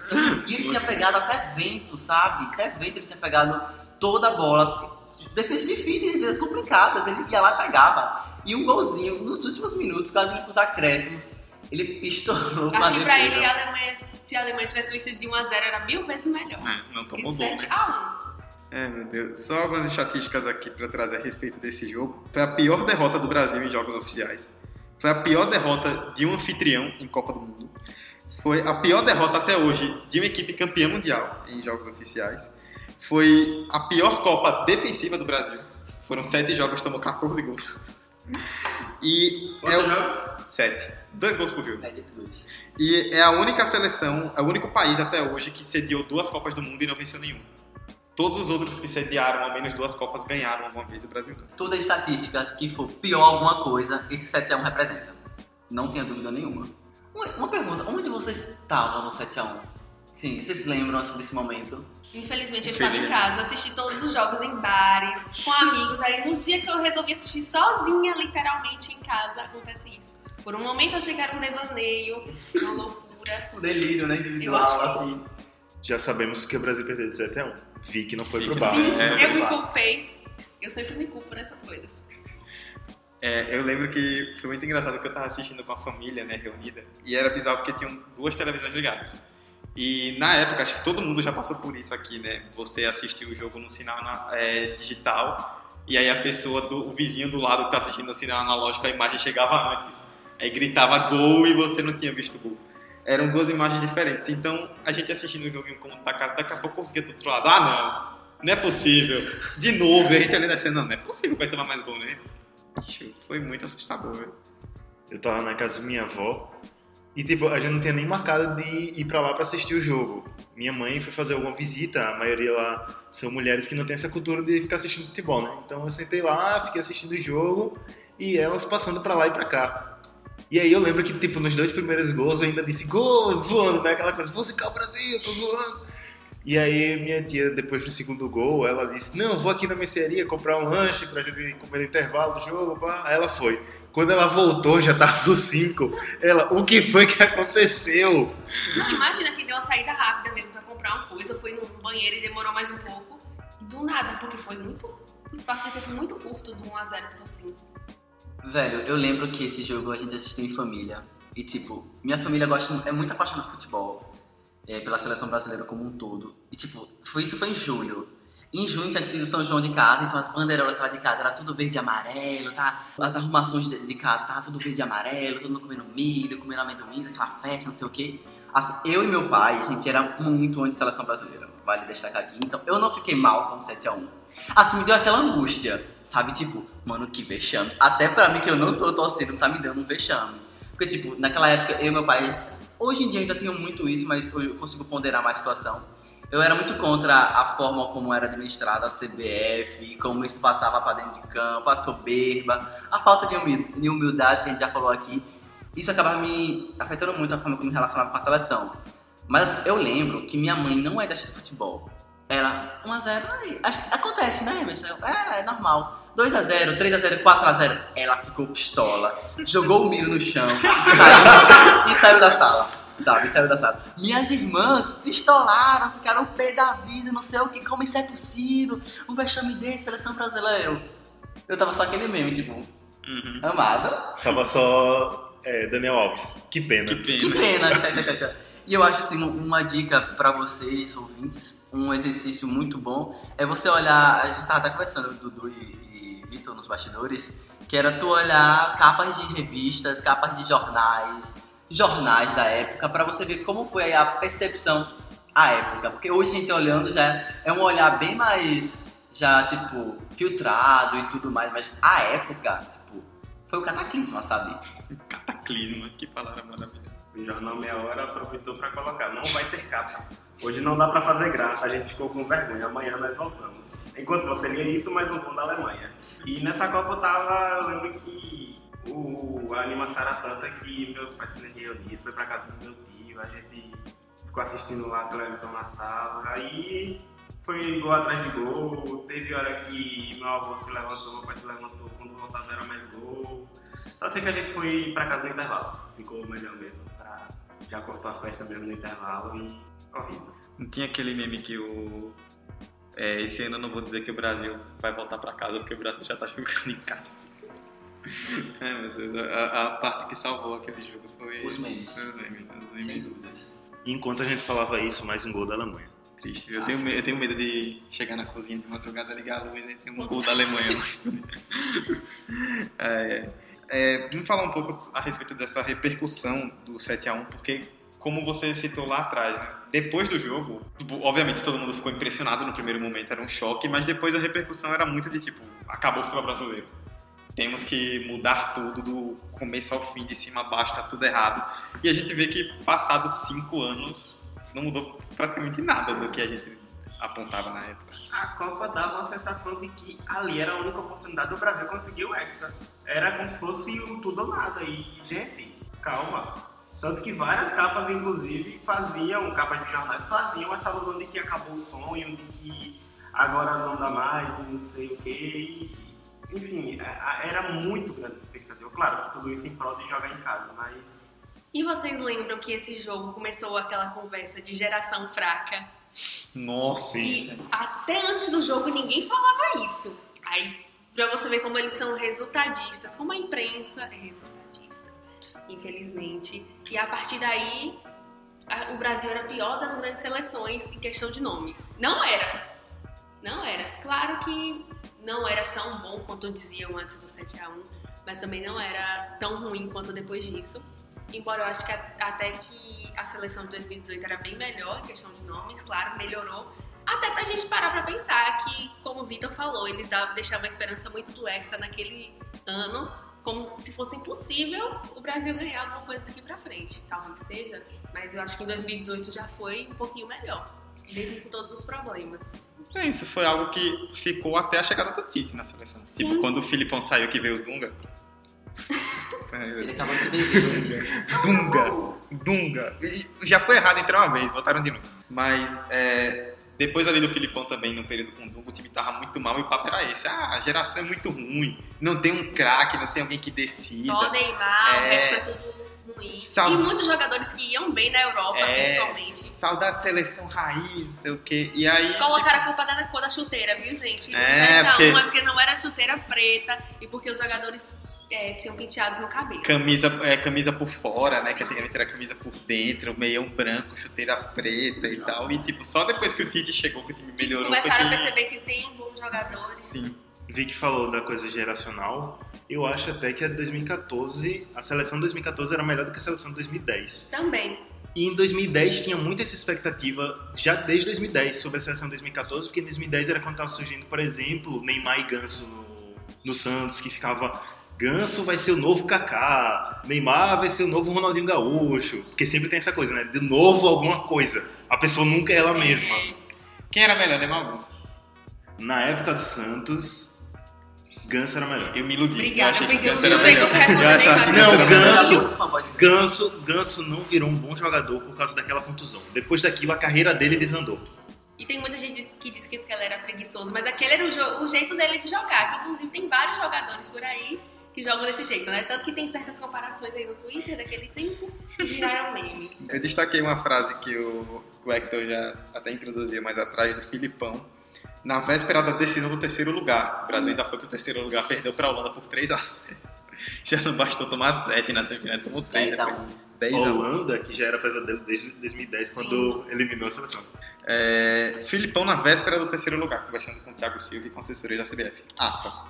E ele tinha pegado até vento, sabe? Até vento ele tinha pegado toda a bola. Defesas difíceis, defesas complicadas. Ele ia lá e pegava. E um golzinho, nos últimos minutos, quase indo pros acréscimos, ele a Acho que pra defesa. ele, a Alemanha, se a Alemanha tivesse vencido de 1x0, era mil vezes melhor. É, não tomou gol. né? 7x1. É, meu Deus. Só algumas estatísticas aqui para trazer a respeito desse jogo. Foi a pior derrota do Brasil em jogos oficiais. Foi a pior derrota de um anfitrião em Copa do Mundo. Foi a pior derrota até hoje de uma equipe campeã mundial em jogos oficiais. Foi a pior Copa defensiva do Brasil. Foram sete jogos, tomou 14 gols. E é o... Sete. Dois gols por jogo. Dois. E é a única seleção, é o único país até hoje que sediou duas Copas do Mundo e não venceu nenhuma. Todos os outros que sediaram ao menos duas Copas ganharam alguma vez o Brasil. Toda estatística que for pior alguma coisa, esse 7x1 representa. Não tenha dúvida nenhuma. Uma, uma pergunta, onde vocês estavam no 7x1? Sim, vocês se lembram desse momento? Infelizmente, eu estava em casa, assisti todos os jogos em bares, com amigos. Aí, no dia que eu resolvi assistir sozinha, literalmente em casa, acontece isso. Por um momento, eu achei que era um devaneio, uma loucura. O delírio, né? Individual, assim. Já sabemos que o Brasil perdeu de 7 a 1. Vi que não foi pro bar. Sim, É, eu me culpei. Eu sempre me culpo nessas coisas. É, eu lembro que foi muito engraçado que eu tava assistindo com a família, né, reunida, e era bizarro porque tinham duas televisões ligadas. E na época, acho que todo mundo já passou por isso aqui, né? Você assistiu o jogo no sinal na- é, digital, e aí a pessoa, do, o vizinho do lado que tá assistindo no sinal analógico, a imagem chegava antes. Aí gritava gol e você não tinha visto o gol. Eram duas imagens diferentes. Então, a gente assistindo o joguinho como tá casa, daqui a pouco eu via do outro lado, ah não, não é possível. De novo, a gente olhando assim, não, não é possível que vai tomar mais gol, né? Foi muito assustador, velho. Eu tava na casa da minha avó e, tipo, a gente não tinha nem marcado de ir pra lá pra assistir o jogo. Minha mãe foi fazer alguma visita, a maioria lá são mulheres que não tem essa cultura de ficar assistindo futebol, né? Então eu sentei lá, fiquei assistindo o jogo e elas passando pra lá e pra cá. E aí eu lembro que, tipo, nos dois primeiros gols eu ainda disse gol, zoando, né? Aquela coisa, vou ficar o Brasil, tô zoando. E aí minha tia, depois do segundo gol, ela disse, não, vou aqui na mercearia comprar um lanche pra gente comer no intervalo do jogo. pá. Aí ela foi. Quando ela voltou, já tava no 5. Ela, o que foi que aconteceu? Não, imagina que deu uma saída rápida mesmo pra comprar uma coisa. Fui no banheiro e demorou mais um pouco. E do nada, porque foi muito. O espaço de tempo muito curto do 1x0 pro 5. Velho, eu lembro que esse jogo a gente assistiu em família. E, tipo, minha família gosta, é muito apaixonada por futebol. é, pela seleção brasileira como um todo. E, tipo, foi, isso foi em julho. Em junho tinha tido São João de casa, então as bandeirolas lá de casa era tudo verde e amarelo, tá? As arrumações de, de casa tava tudo verde e amarelo, todo mundo comendo milho, comendo amendoins, aquela festa, não sei o quê. As- eu e meu pai, a gente era muito anti-seleção brasileira, vale destacar aqui. Então eu não fiquei mal com o 7x1. Assim, me deu aquela angústia, sabe? Tipo, mano, que vexame. Até pra mim que eu não tô torcendo, tá me dando um vexame. Porque, tipo, naquela época, eu e meu pai, hoje em dia ainda tenho muito isso, mas eu consigo ponderar mais a situação. Eu era muito contra a forma como era administrada a CBF, como isso passava pra dentro de campo, a soberba, a falta de humil- de humildade que a gente já falou aqui. Isso acabava me afetando muito a forma como me relacionava com a seleção. Mas eu lembro que minha mãe não é da de futebol. Ela, 1x0, aí, acho que acontece, né, Emerson? É, é normal. 2x0, 3x0, 4x0. Ela ficou pistola, jogou o milho no chão e saiu, e saiu da sala. Sabe, saiu da sala. Minhas irmãs pistolaram, ficaram pé da vida, não sei o que, como isso é possível? Um vexame desse, seleção brasileira. Eu, eu tava só aquele meme, tipo, Uhum. amada, Tava só é, Daniel Alves. Que pena. Que Que pena. pena. e eu acho assim, uma dica pra vocês, ouvintes, um exercício muito bom é você olhar, a gente tava até conversando, Dudu e Vitor nos bastidores, que era tu olhar capas de revistas, capas de jornais, jornais da época, pra você ver como foi a percepção à época. Porque hoje a gente olhando já é um olhar bem mais, já tipo, filtrado e tudo mais, mas a época, tipo, foi o cataclisma, sabe? Cataclisma, que palavra maravilhosa. O Jornal Meia Hora aproveitou para colocar, não vai ter capa. Hoje não dá para fazer graça, a gente ficou com vergonha, amanhã nós voltamos. Enquanto você lia isso, mais um gol da Alemanha. E nessa Copa eu tava, eu lembro que o, a animação era tanta que meus pais se reuniram, foi pra casa do meu tio, a gente ficou assistindo lá a televisão na sala, aí foi gol atrás de gol, teve hora que meu avô se levantou, meu pai se levantou, quando voltava era mais gol. Só sei que a gente foi pra casa no intervalo, ficou melhor mesmo, pra- já cortou a festa mesmo no intervalo e horrível. Não tinha aquele meme que o. é, esse ano eu não vou dizer que o Brasil vai voltar pra casa porque o Brasil já tá jogando em casa. Ai meu Deus, a, a parte que salvou aquele jogo foi. Os memes. Os memes, os Sem memes. dúvidas. E enquanto a gente falava isso, mais um gol da Alemanha. Triste. Eu, Ah, tenho, sim. eu tenho medo de chegar na cozinha de madrugada, ligar a luz e ter um gol da Alemanha. é, é, vamos falar um pouco a respeito dessa repercussão do 7x1, porque, como você citou lá atrás, né, depois do jogo, tipo, obviamente todo mundo ficou impressionado no primeiro momento, era um choque, mas depois a repercussão era muito de tipo, acabou o futebol brasileiro. Temos que mudar tudo do começo ao fim, de cima a baixo, tá tudo errado. E a gente vê que, passados cinco anos, não mudou praticamente nada do que a gente apontava na época. A Copa dava uma sensação de que ali era a única oportunidade do Brasil conseguir o Hexa. Era como se fosse o tudo ou nada. E, gente, calma. Tanto que várias capas, inclusive, faziam, capas de jornais, faziam essa alusão de que acabou o sonho, de que agora não dá mais, e não sei o quê. E, enfim, a- a- era muito grande a expectativa. Claro que tudo isso em prol de jogar em casa, mas E vocês lembram que esse jogo começou aquela conversa de geração fraca? Nossa. E até antes do jogo ninguém falava isso. Aí, pra você ver como eles são resultadistas, como a imprensa é resultadista, infelizmente. E a partir daí, a- o Brasil era a pior das grandes seleções em questão de nomes. Não era. Não era. Claro que não era tão bom quanto diziam antes do 7x1, mas também não era tão ruim quanto depois disso. Embora eu acho que a- até que a seleção de 2018 era bem melhor em questão de nomes, claro, melhorou. Até pra gente parar pra pensar que, como o Vitor falou, eles davam, deixavam a esperança muito do Hexa naquele ano, como se fosse impossível o Brasil ganhar alguma coisa daqui pra frente. Talvez seja, mas eu acho que em 2018 já foi um pouquinho melhor, mesmo com todos os problemas. É isso, foi algo que ficou até a chegada do Tite na seleção. Sim. Tipo, quando o Filipão saiu que veio o Dunga. Ele acabou de se. Dunga, Dunga. E Já foi errado entrar uma vez, botaram de novo. Mas é, depois ali do Filipão também, no período com o Dunga, o time tava muito mal e o papo era esse. Ah, a geração é muito ruim, não tem um craque, não tem alguém que decida. Só Neymar, o É. resto é tudo ruim. Sal- E muitos jogadores que iam bem na Europa, É. principalmente. Saudade de seleção raiz, não sei o quê. E aí. Colocaram a culpa da cor da chuteira, viu, gente? O É, 7x1 porque- é porque não era chuteira preta e porque os jogadores é, tinham penteados no cabelo. Camisa, é, camisa por fora, né? Que antigamente era camisa por dentro, meião branco, chuteira preta e tal. E tipo, só depois que o Tite chegou que o time melhorou. começaram a foi que- perceber que tem bons jogadores. Sim. Vic falou da coisa geracional. Eu acho até que a 2014, a seleção de 2014 era melhor do que a seleção de 2010. Também. E em 2010 tinha muita essa expectativa, já desde 2010, sobre a seleção de 2014, porque em 2010 era quando estava surgindo, por exemplo, Neymar e Ganso no, no Santos, que ficava. Ganso vai ser o novo Kaká, Neymar vai ser o novo Ronaldinho Gaúcho, porque sempre tem essa coisa, né? De novo alguma coisa. A pessoa nunca é ela mesma. Quem era melhor, Neymar ou Ganso? Na época do Santos, Ganso era melhor. Eu me iludi. Obrigada, eu achei que Ganso era melhor. Não. Ganso- Ganso. Ganso, não virou um bom jogador por causa daquela contusão. Depois daquilo, a carreira dele desandou. E tem muita gente que diz que porque ele era preguiçoso, mas aquele era o, o jeito dele de jogar. Que inclusive tem vários jogadores por aí que jogam desse jeito, né? Tanto que tem certas comparações aí no Twitter daquele tempo que viraram meme. Eu destaquei uma frase que o, Hector já até introduziu mais atrás do Filipão. Na véspera da decisão do terceiro lugar. O Brasil ainda foi pro terceiro lugar, perdeu pra Holanda por 3 a 0 Já não bastou tomar 7 na semifinal, tomou 3 10 a depois. 1. 10 A a 1. Holanda, que já era pesadelo desde 2010, quando eliminou a seleção. É, Filipão na véspera do terceiro lugar, conversando com o Thiago Silva e com a assessoria da CBF. Aspas.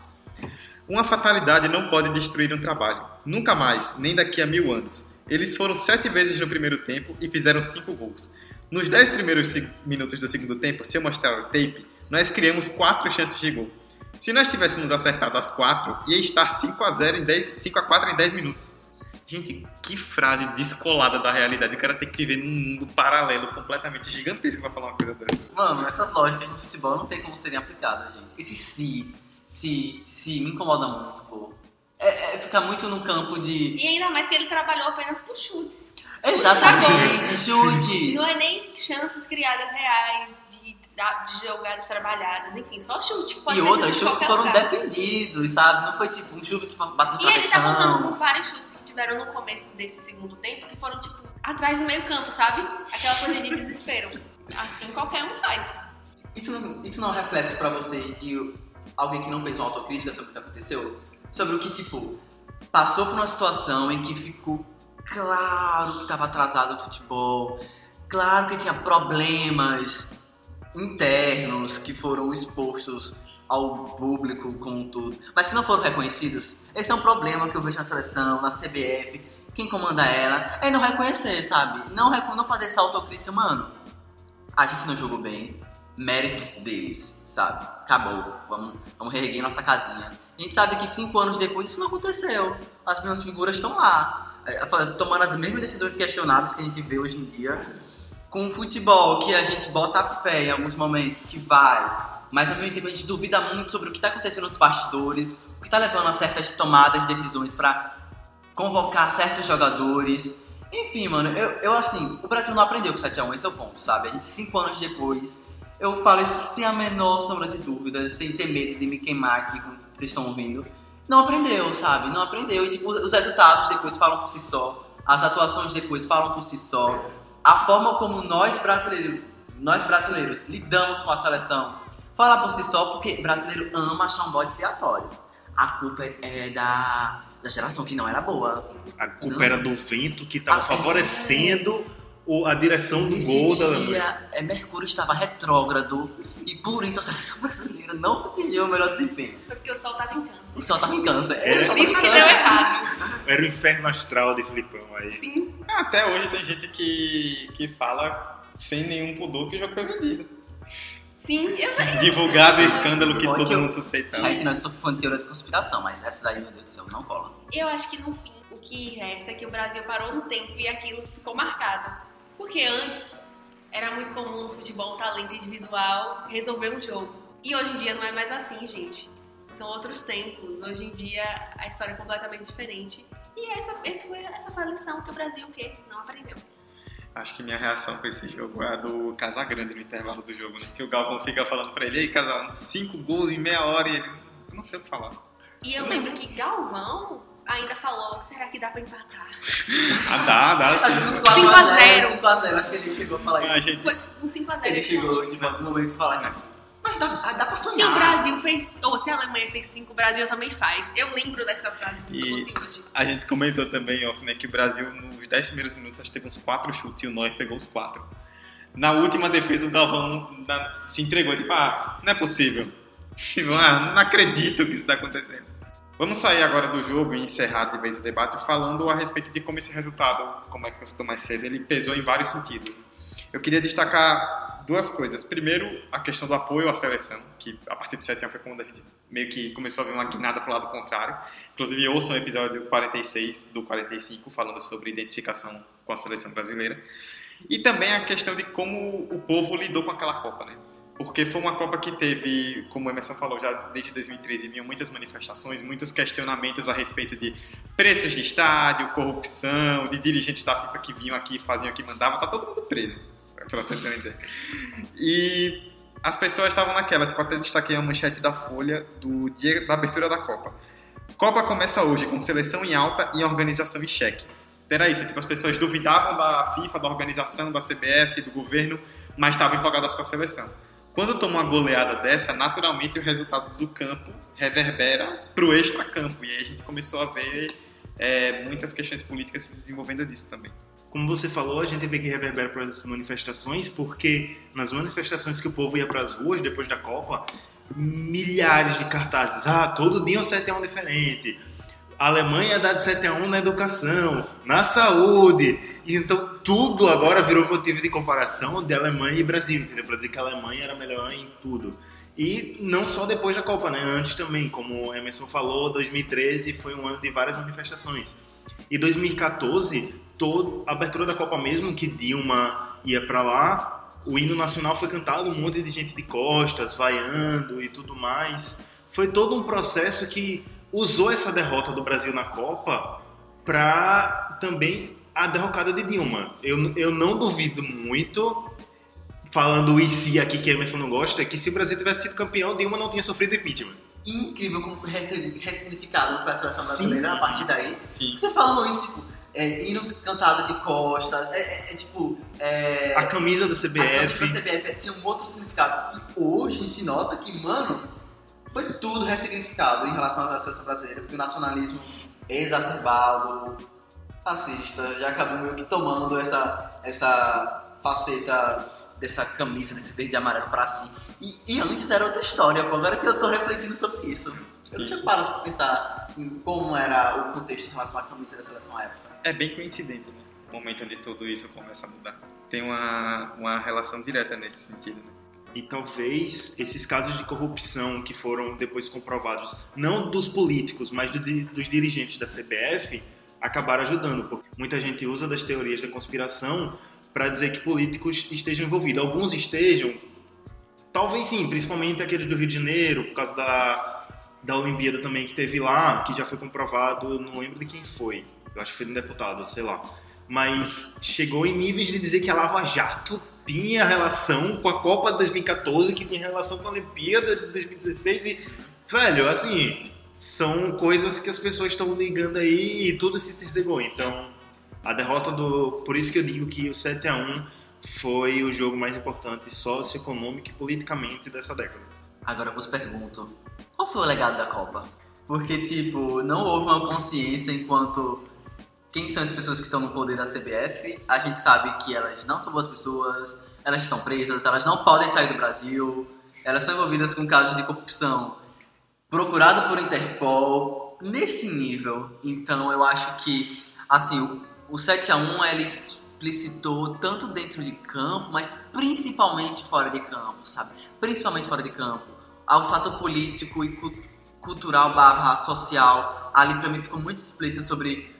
Uma fatalidade não pode destruir um trabalho. Nunca mais, nem daqui a mil anos. Eles foram sete vezes no primeiro tempo e fizeram cinco gols. Nos dez primeiros minutos do segundo tempo, se eu mostrar o tape, nós criamos quatro chances de gol. Se nós tivéssemos acertado as quatro, ia estar 5 a 0 em 10, 5 a 4 em 10 minutos. Gente, que frase descolada da realidade. O cara tem que viver num mundo paralelo completamente gigantesco pra falar uma coisa dessa. Mano, essas lógicas no futebol não tem como serem aplicadas, gente. Esse se, se, se me incomoda muito, pô. É, é ficar muito no campo de. E ainda mais que ele trabalhou apenas por chutes. Exatamente, chute. Não é nem chances criadas reais, de, de jogadas trabalhadas, enfim, só chute. Pode E outras chutes foram lugar. defendidos, sabe? Não foi tipo um chute que bateu no E ele tá contando com vários chutes que tiveram no começo desse segundo tempo, que foram, tipo, atrás do meio campo, sabe? Aquela coisa de desespero. Assim qualquer um faz. Isso isso não é um reflexo pra vocês de alguém que não fez uma autocrítica sobre o que aconteceu? Sobre o que, tipo, passou por uma situação em que ficou claro que estava atrasado o futebol, claro que tinha problemas internos que foram expostos ao público como todo, mas que não foram reconhecidos. Esse é um problema que eu vejo na seleção, na CBF, quem comanda ela, é não reconhecer, sabe? Não, não fazer essa autocrítica, mano. A gente não jogou bem, mérito deles, sabe? Acabou, vamos, vamos reerguer nossa casinha. A gente sabe que cinco anos depois isso não aconteceu. As mesmas figuras estão lá, é, tomando as mesmas decisões questionáveis que a gente vê hoje em dia. Com o futebol, que a gente bota fé em alguns momentos, que vai, mas ao mesmo tempo a gente duvida muito sobre o que está acontecendo nos bastidores, o que está levando a certas tomadas de decisões para convocar certos jogadores. Enfim, mano, eu, eu assim, o Brasil não aprendeu com 7x1, esse é o ponto, sabe? A gente, cinco anos depois, eu falo isso sem a menor sombra de dúvidas, sem ter medo de me queimar aqui com o que vocês estão ouvindo. Não aprendeu, sabe? Não aprendeu. E, tipo, os resultados depois falam por si só. As atuações depois falam por si só. A forma como nós brasileiros, nós brasileiros lidamos com a seleção fala por si só, porque brasileiro ama achar um bode expiatório. A culpa é, é da, da geração que não era boa. A culpa Não. era do vento que estava favorecendo o- a direção do Esse gol da Alemanha. dia, é, Mercúrio estava retrógrado e por isso a seleção brasileira não atingiu o melhor desempenho. Foi porque o sol tava em câncer. E só tava em câncer. É. Por isso que deu errado. Era o inferno astral de Filipão aí. Sim. Até hoje tem gente que, que fala sem nenhum pudor que o jogo foi vendido. Sim, eu já. Divulgado o escândalo que todo mundo suspeitava. Aí que nós sou fã de teoria de conspiração, mas essa daí, meu Deus do céu, não cola. Eu acho que no fim, o que resta é que o Brasil parou no tempo e aquilo ficou marcado. Porque antes era muito comum no futebol o talento individual resolver um jogo. E hoje em dia não é mais assim, gente. São outros tempos. Hoje em dia a história é completamente diferente. E essa, esse foi, essa foi a lição que o Brasil o quê? Não aprendeu. Acho que minha reação com esse jogo é a do Casagrande no intervalo do jogo, né? Que o Galvão fica falando pra ele, ei, Casal, cinco gols em meia hora e ele, eu não sei o que falar. E eu lembro que Galvão ainda falou, será que dá pra empatar? Ah, dá, dá Acho que sim. uns 5 a 0. 5x0, acho que ele chegou a falar A isso. gente, Foi um 5x0. Ele chegou, tipo, no momento de falar, tipo, mas dá, dá pra sonhar. Se o Brasil fez, ou se a Alemanha fez 5, o Brasil também faz. Eu lembro dessa frase como se fosse hoje. a gente comentou também, off, né, que o Brasil, nos 10 primeiros minutos, acho que teve uns quatro chutes e o Neuer pegou os quatro. Na última defesa, o Galvão na- se entregou, tipo, ah, não é possível. Tipo, ah, não acredito que isso está acontecendo. Vamos sair agora do jogo e encerrar de vez o debate falando a respeito de como esse resultado, como é que eu citou mais cedo, ele pesou em vários sentidos. Eu queria destacar duas coisas. Primeiro, a questão do apoio à seleção, que a partir do 7 foi quando a gente meio que começou a ver uma guinada para o lado contrário. Inclusive, ouçam o episódio 46 do 45, falando sobre identificação com a seleção brasileira. E também a questão de como o povo lidou com aquela Copa, né? Porque foi uma Copa que teve, como o Emerson falou, já desde 2013 vinham muitas manifestações, muitos questionamentos a respeito de preços de estádio, corrupção, de dirigentes da FIFA que vinham aqui, faziam o que mandavam, tá todo mundo preso, pra você ter uma ideia. E as pessoas estavam naquela, tipo, até destaquei a manchete da Folha do dia da abertura da Copa. Copa começa hoje com seleção em alta e organização em xeque. Era isso, tipo, as pessoas duvidavam da FIFA, da organização, da CBF, do governo, mas estavam empolgadas com a seleção. Quando toma uma goleada dessa, naturalmente o resultado do campo reverbera pro extra-campo. E aí a gente começou a ver é, muitas questões políticas se desenvolvendo disso também. Como você falou, a gente vê que reverbera para as manifestações, porque nas manifestações que o povo ia para as ruas depois da Copa, milhares de cartazes. Ah, todo dia um 7x1 diferente. A Alemanha dá de 7x1 na educação, na saúde. Então tudo agora virou motivo de comparação de Alemanha e Brasil, entendeu? Para dizer que a Alemanha era melhor em tudo. E não só depois da Copa, né? Antes também, como o Emerson falou, 2013 foi um ano de várias manifestações. E 2014, todo, a abertura da Copa mesmo, que Dilma ia para lá, o hino nacional foi cantado, um monte de gente de costas, vaiando e tudo mais. Foi todo um processo que usou essa derrota do Brasil na Copa para também a derrocada de Dilma. Eu, eu não duvido muito, falando o se aqui que Emerson não gosta, que se o Brasil tivesse sido campeão, Dilma não tinha sofrido impeachment. Incrível como foi ressign- ressignificado a seleção Sim. brasileira a partir daí. Sim. Você falando isso, tipo, é, hino cantado de costas, é, é- é tipo. É, A camisa da a CBF. camisa da CBF tinha um outro significado. E hoje a gente nota que, mano, foi tudo ressignificado em relação à seleção brasileira, porque o nacionalismo exacerbado, fascista, já acabou meio que tomando essa, essa faceta dessa camisa, desse verde e amarelo pra si. E, e antes era outra história, pô. agora que eu tô refletindo sobre isso. Eu Sim. não tinha parado pra pensar em como era o contexto em relação à camisa da seleção à época. É bem coincidente, né? O momento onde tudo isso começa a mudar. Tem uma, uma relação direta nesse sentido, né? E talvez esses casos de corrupção que foram depois comprovados, não dos políticos, mas do dos dirigentes da CBF, acabaram ajudando. Porque muita gente usa das teorias da conspiração para dizer que políticos estejam envolvidos. Alguns estejam, talvez sim, principalmente aqueles do Rio de Janeiro, por causa da, da Olimpíada também que teve lá, que já foi comprovado, não lembro de quem foi. Eu acho que foi um deputado, sei lá. Mas chegou em níveis de dizer que a Lava Jato tinha relação com a Copa de 2014, que tinha relação com a Olimpíada de 2016 e, velho, assim, são coisas que as pessoas estão ligando aí e tudo se interligou. Então, A derrota do. Por isso que eu digo que o 7 a 1 foi o jogo mais importante socioeconômico e politicamente dessa década. Agora eu vos pergunto, qual foi o legado da Copa? Porque, tipo, não houve uma consciência enquanto quem são as pessoas que estão no poder da CBF. A gente sabe que elas não são boas pessoas, elas estão presas, elas não podem sair do Brasil, elas são envolvidas com casos de corrupção procurado por Interpol, nesse nível. Então eu acho que, assim, o, o 7 a 1 ele explicitou tanto dentro de campo, mas principalmente fora de campo, sabe? Principalmente fora de campo. Ao fator político e cu cultural barra social, ali pra mim ficou muito explícito sobre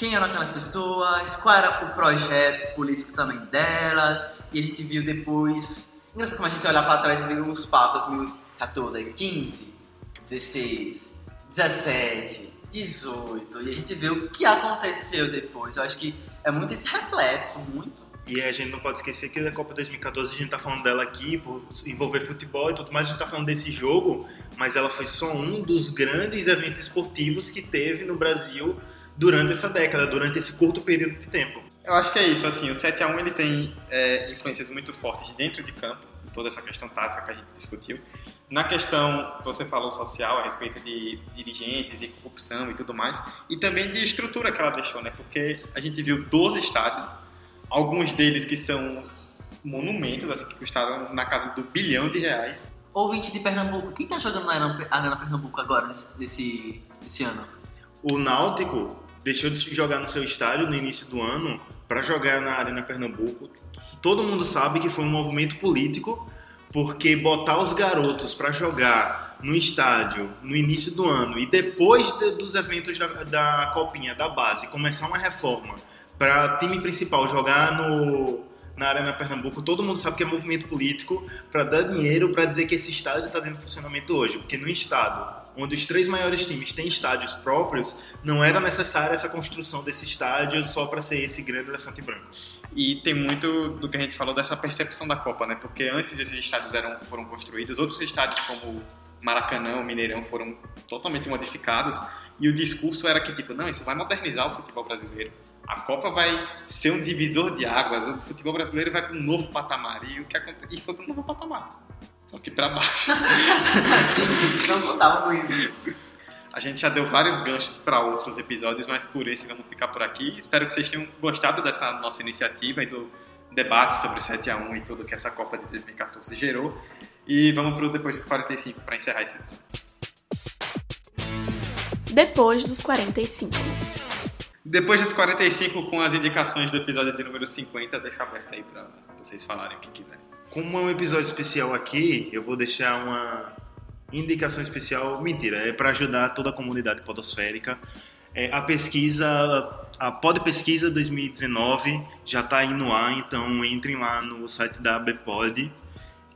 quem eram aquelas pessoas, qual era o projeto político também delas, e a gente viu depois, engraçado como a gente olhar para trás e ver os passos, 2014, 15, 16, 17, 18, e a gente vê o que aconteceu depois. Eu acho que é muito esse reflexo, muito. E a gente não pode esquecer que a Copa 2014 a gente tá falando dela aqui por envolver futebol e tudo mais, a gente tá falando desse jogo, mas ela foi só um dos grandes eventos esportivos que teve no Brasil durante essa década, durante esse curto período de tempo. Eu acho que é isso, assim, o 7 a 1 ele tem é, influências muito fortes dentro de campo, em toda essa questão tática que a gente discutiu. Na questão que você falou social, a respeito de dirigentes e corrupção e tudo mais, e também de estrutura que ela deixou, né? Porque a gente viu 12 estádios, alguns deles que são monumentos, assim, que custaram na casa do bilhão de reais. Ouvinte de Pernambuco, quem tá jogando na Arena, Pernambuco agora, nesse, nesse ano? O Náutico deixou de jogar no seu estádio no início do ano para jogar na Arena Pernambuco. Todo mundo sabe que foi um movimento político, porque botar os garotos para jogar no estádio no início do ano e depois de, dos eventos da, da Copinha, da base, começar uma reforma para time principal jogar no, na Arena Pernambuco, todo mundo sabe que é movimento político para dar dinheiro para dizer que esse estádio está dentro de funcionamento hoje, porque no estado onde os três maiores times têm estádios próprios, não era necessária essa construção desse estádio só para ser esse grande elefante branco. E tem muito do que a gente falou dessa percepção da Copa, né? Porque antes esses estádios eram, foram construídos, outros estádios como Maracanã, Mineirão foram totalmente modificados e o discurso era que tipo, não, isso vai modernizar o futebol brasileiro. A Copa vai ser um divisor de águas, o futebol brasileiro vai para um novo patamar e o que acontece? E foi para um novo patamar. Só que para baixo. Sim, não contava com isso. A gente já deu vários ganchos para outros episódios, mas por esse vamos ficar por aqui. Espero que vocês tenham gostado dessa nossa iniciativa e do debate sobre o 7 a 1 e tudo que essa Copa de 2014 gerou. E vamos para o Depois dos 45 para encerrar esse edição. Depois dos 45. Depois dos 45, com as indicações do episódio de número 50, deixa aberto aí para vocês falarem o que quiserem. Como é um episódio especial aqui, eu vou deixar uma indicação especial. Mentira, é para ajudar toda a comunidade podosférica. É, a pesquisa, a Pod Pesquisa 2019 já está aí no ar, então entrem lá no site da ABPOD,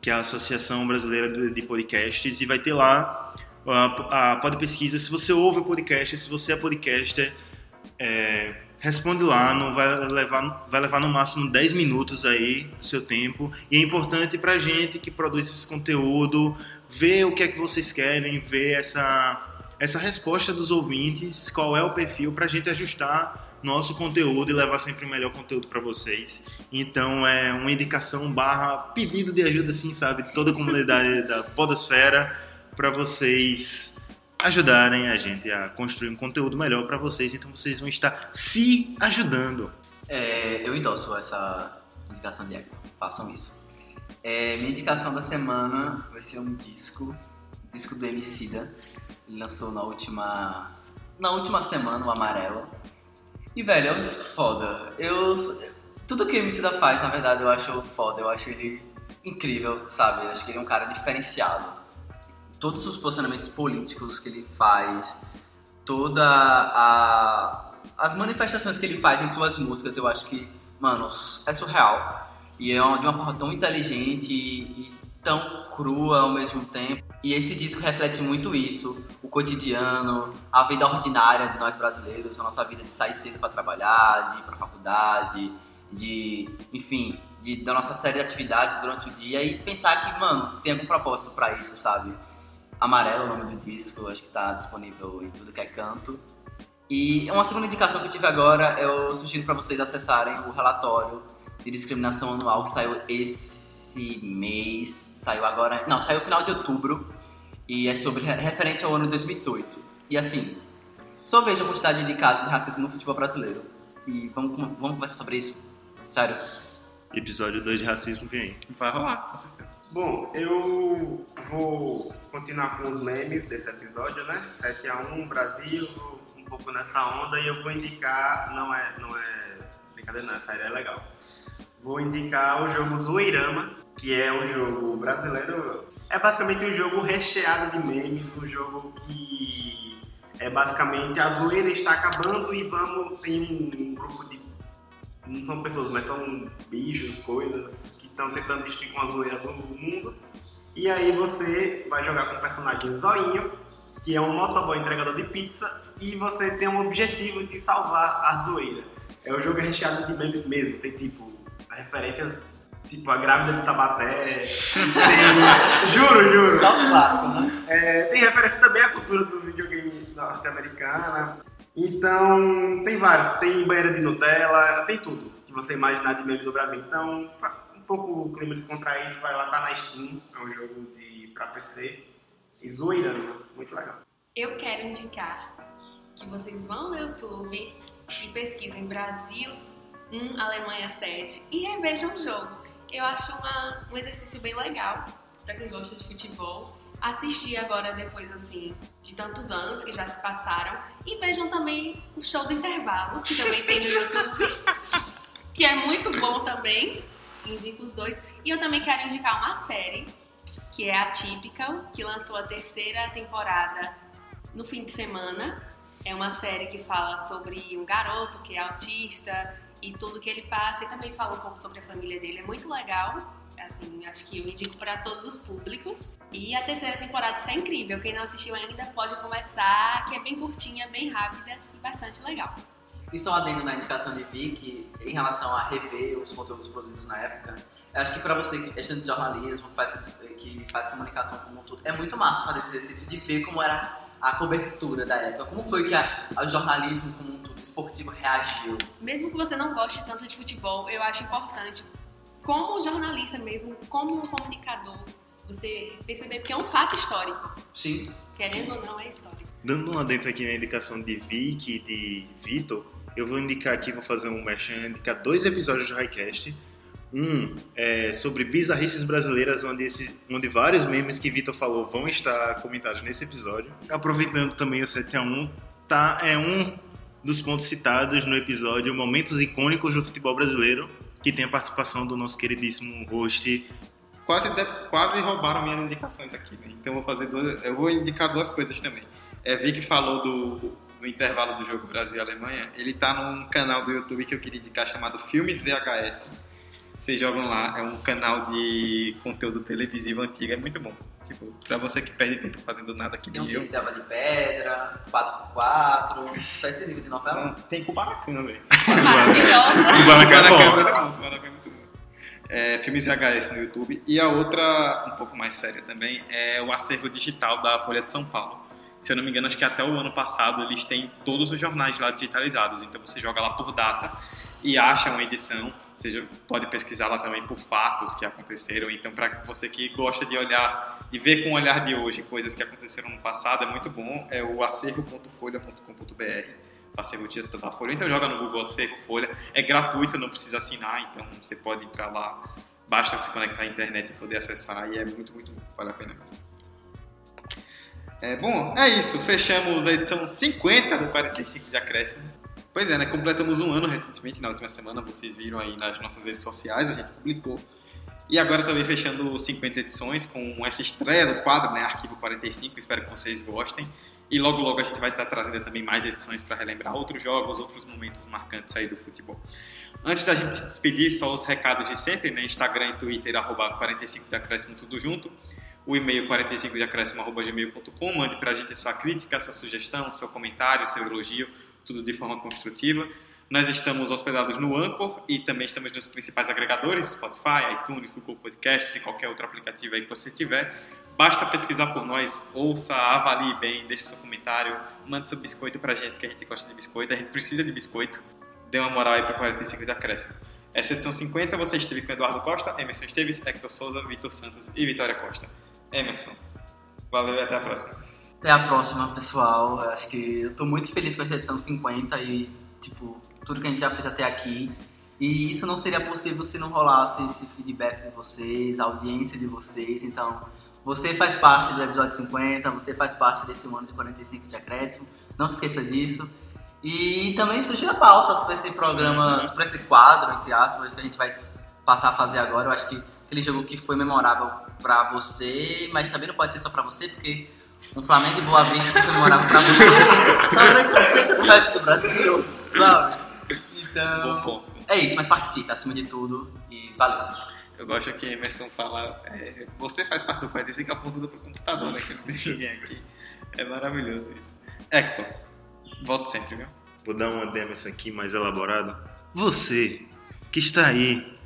que é a Associação Brasileira de Podcasts, e vai ter lá a, a Pod Pesquisa. Se você ouve o podcast, se você é podcaster, é, responde lá, não vai levar, vai levar no máximo 10 minutos aí do seu tempo. E é importante para gente que produz esse conteúdo ver o que é que vocês querem, ver essa, essa resposta dos ouvintes, qual é o perfil, para gente ajustar nosso conteúdo e levar sempre o melhor conteúdo para vocês. Então é uma indicação barra pedido de ajuda, assim, sabe? Toda a comunidade da Podosfera para vocês ajudarem a gente a construir um conteúdo melhor para vocês, então vocês vão estar se ajudando. É, eu endosso essa indicação de Hector, façam isso. É, minha indicação da semana vai ser um disco, disco do Emicida. Ele lançou na última, na última semana, o Amarelo. E, velho, é um disco foda. Eu, tudo que o Emicida faz, na verdade, eu acho foda. Eu acho ele incrível, sabe? Eu acho que ele é um cara diferenciado todos os posicionamentos políticos que ele faz, toda a as manifestações que ele faz em suas músicas, eu acho que, mano, é surreal. E é de uma forma tão inteligente e, e tão crua ao mesmo tempo. E esse disco reflete muito isso, o cotidiano, a vida ordinária de nós brasileiros, a nossa vida de sair cedo para trabalhar, de ir para faculdade, de, enfim, de, da nossa série de atividades durante o dia e pensar que, mano, tem algum propósito para isso, sabe? Amarelo, o nome do disco, acho que tá disponível em tudo que é canto. E uma segunda indicação que eu tive agora, eu sugiro para vocês acessarem o relatório de discriminação anual que saiu esse mês, saiu agora, não, saiu final de outubro, e é sobre referente ao ano 2018. E assim, só vejo a quantidade de casos de racismo no futebol brasileiro. E vamos, vamos conversar sobre isso. Sério. Episódio 2 de racismo vem aí. Vai rolar, com certeza. Bom, eu vou continuar com os memes desse episódio, né? 7x1, Brasil, um pouco nessa onda, e eu vou indicar, não é, não é brincadeira não, essa série é legal. Vou indicar o jogo Zoeirama, que é um jogo brasileiro, é basicamente um jogo recheado de memes, um jogo que é basicamente a zoeira está acabando e vamos, tem um, grupo de, não são pessoas, mas são bichos, coisas estão tentando destruir com a zoeira do mundo. E aí você vai jogar com o personagem Zoinho, que é um motoboy entregador de pizza, e você tem um objetivo de salvar a zoeira. É o jogo recheado de memes mesmo, tem tipo referências tipo a grávida de Tabaté. Tem, juro, juro. Só os clássicos, né? É, tem referência também à cultura do videogame norte-americana. Então, tem vários. Tem banheira de Nutella, tem tudo que você imaginar de meme no Brasil. Então, um pouco o clima descontraído, vai lá, tá na Steam. É um jogo de, pra PC. E zoeirando, muito legal. Eu quero indicar que vocês vão no YouTube e pesquisem Brasil 1, Alemanha 7 e revejam o jogo. Eu acho uma, um exercício bem legal para quem gosta de futebol. Assistir agora, depois assim, de tantos anos que já se passaram. E vejam também o show do intervalo, que também tem no YouTube, que é muito bom também. Indico os dois. E eu também quero indicar uma série, que é a Typical, que lançou a terceira temporada no fim de semana. É uma série que fala sobre um garoto que é autista e tudo que ele passa e também fala um pouco sobre a família dele. É muito legal. Assim, acho que eu indico para todos os públicos. E a terceira temporada está incrível. Quem não assistiu ainda pode começar, que é bem curtinha, bem rápida e bastante legal. E só adendo na indicação de Vic, em relação a rever os conteúdos produzidos na época, acho que para você que é estudante de jornalismo, que faz, que faz comunicação como um todo, é muito massa fazer esse exercício de ver como era a cobertura da época. Como foi que a jornalismo como um todo esportivo reagiu? Mesmo que você não goste tanto de futebol, eu acho importante, como jornalista mesmo, como um comunicador, você perceber que é um fato histórico. Sim. Querendo ou não, é histórico. Dando uma dentro aqui na indicação de Vic e de Vitor, eu vou indicar aqui, vou fazer um merchan, indicar dois episódios do Highcast. Um é sobre bizarrices brasileiras, onde, esse, onde vários memes que Vitor falou vão estar comentados nesse episódio. Aproveitando também o 7x1, tá, é um dos pontos citados no episódio Momentos Icônicos do Futebol Brasileiro, que tem a participação do nosso queridíssimo host. Quase, quase roubaram minhas indicações aqui, né? então eu vou fazer duas, eu vou indicar duas coisas também. É, Vi que falou do, do intervalo do jogo Brasil e Alemanha, ele tá num canal do YouTube que eu queria indicar chamado Filmes VHS. Vocês jogam lá, é um canal de conteúdo televisivo antigo, é muito bom. Tipo, pra você que perde tempo fazendo nada que Tem nem um eu. tem Selva de Pedra, 4x4, só esse nível de novela. Não, tem Kubanacan, velho. Maravilhosa. Kubanacan é bom. Kubanacan é é muito bom. É, filmes VHS no YouTube. E a outra, um pouco mais séria também, é o acervo digital da Folha de São Paulo. Se eu não me engano, acho que até o ano passado eles têm todos os jornais lá digitalizados. Então você joga lá por data e acha uma edição. Você pode pesquisar lá também por fatos que aconteceram. Então, para você que gosta de olhar e ver com o olhar de hoje coisas que aconteceram no passado, é muito bom. É o acervo.folha.com.br acervo digital da Folha. Então joga no Google Acervo Folha. É gratuito, não precisa assinar, então você pode entrar lá. Basta se conectar à internet e poder acessar e é muito, muito. Vale a pena mesmo. É, bom, é isso. Fechamos a edição 50 do 45 de Acréscimo. Pois é, né? Completamos um ano recentemente, na última semana. Vocês viram aí nas nossas redes sociais, a gente publicou. E agora também fechando 50 edições com essa estreia do quadro, né? Arquivo 45. Espero que vocês gostem. E logo, logo a gente vai estar trazendo também mais edições para relembrar outros jogos, outros momentos marcantes aí do futebol. Antes da gente se despedir, só os recados de sempre, né? Instagram e Twitter, arroba 45 de acréscimo, tudo junto. O e-mail 45 de acréscimo.gmail.com. Mande pra gente a sua crítica, sua sugestão, seu comentário, seu elogio, tudo de forma construtiva. Nós estamos hospedados no Anchor e também estamos nos principais agregadores, Spotify, iTunes, Google Podcasts e qualquer outro aplicativo aí que você tiver. Basta pesquisar por nós, ouça, avalie bem, deixe seu comentário, mande seu biscoito pra gente, que a gente gosta de biscoito, a gente precisa de biscoito. Dê uma moral aí pro 45 de acréscimo. Essa edição 50 você esteve com Eduardo Costa, Emerson Esteves, Hector Souza, Vitor Santos e Vitória Costa. Emerson, valeu e até a próxima. Até a próxima, pessoal. Acho que eu tô muito feliz com essa edição 50 e, tipo, tudo que a gente já fez até aqui. E isso não seria possível se não rolasse esse feedback de vocês, a audiência de vocês. Então, você faz parte do episódio 50, você faz parte desse ano de 45 de acréscimo. Não se esqueça disso. E também sugira pautas para esse programa, para esse quadro, entre aspas, que a gente vai passar a fazer agora. Eu acho que aquele jogo que foi memorável para você, mas também não pode ser só para você, porque um Flamengo e Boa Vista que foi memorável para você, talvez não seja pro resto do Brasil, sabe? Então, é isso, mas participe acima de tudo e valeu. Eu gosto que Emerson fala, é, você faz parte do 45 apontando pro computador, né? Que não tem ninguém aqui. É maravilhoso isso. Hector, volte sempre, viu? Vou dar uma Demerson aqui mais elaborada. Você que está aí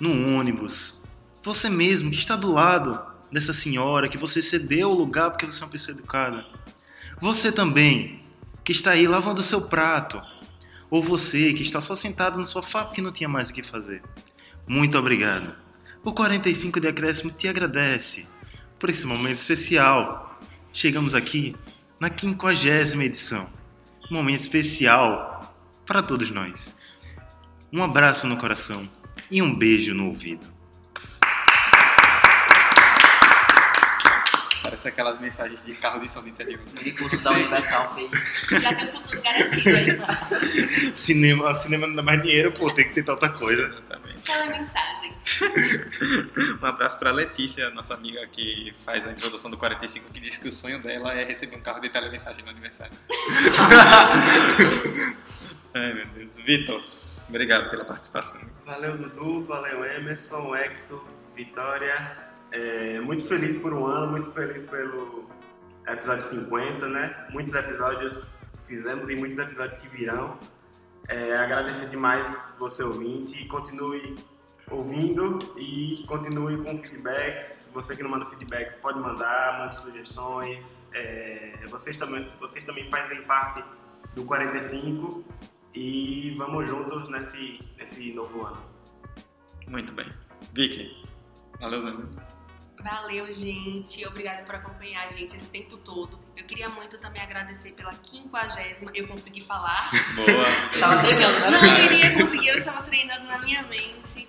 no ônibus, você mesmo que está do lado dessa senhora, que você cedeu o lugar porque você é uma pessoa educada. Você também que está aí lavando seu prato. Ou você que está só sentado no sofá porque não tinha mais o que fazer. Muito obrigado. O 45 de acréscimo te agradece por esse momento especial. Chegamos aqui na 50 edição. Um momento especial para todos nós. Um abraço no coração e um beijo no ouvido. Parece aquelas mensagens de carro de som do interior. O sabe? recurso da Universal fez. Já tem o futuro garantido aí. Cinema, cinema não dá mais dinheiro, pô, tem que tentar outra coisa. Telemensagens. Um abraço para Letícia, nossa amiga que faz a introdução do 45, que disse que o sonho dela é receber um carro de telemensagem no aniversário. Ai, meu Deus. Vitor, obrigado pela participação. Valeu, Dudu. Valeu, Emerson, Hector, Vitória. É, muito feliz por um ano, muito feliz pelo episódio 50, né? Muitos episódios fizemos e muitos episódios que virão. É, agradecer demais você ouvinte e continue ouvindo e continue com feedbacks. Você que não manda feedbacks pode mandar, mande sugestões. É, vocês, também, vocês também fazem parte do 45 e vamos juntos nesse, nesse novo ano. Muito bem. Vicky, valeu, Zé. Valeu, gente. Obrigada por acompanhar a gente esse tempo todo. Eu queria muito também agradecer pela quinquagésima. Eu consegui falar. Boa. Tava treinando, né? Não queria conseguir, eu estava treinando na minha mente.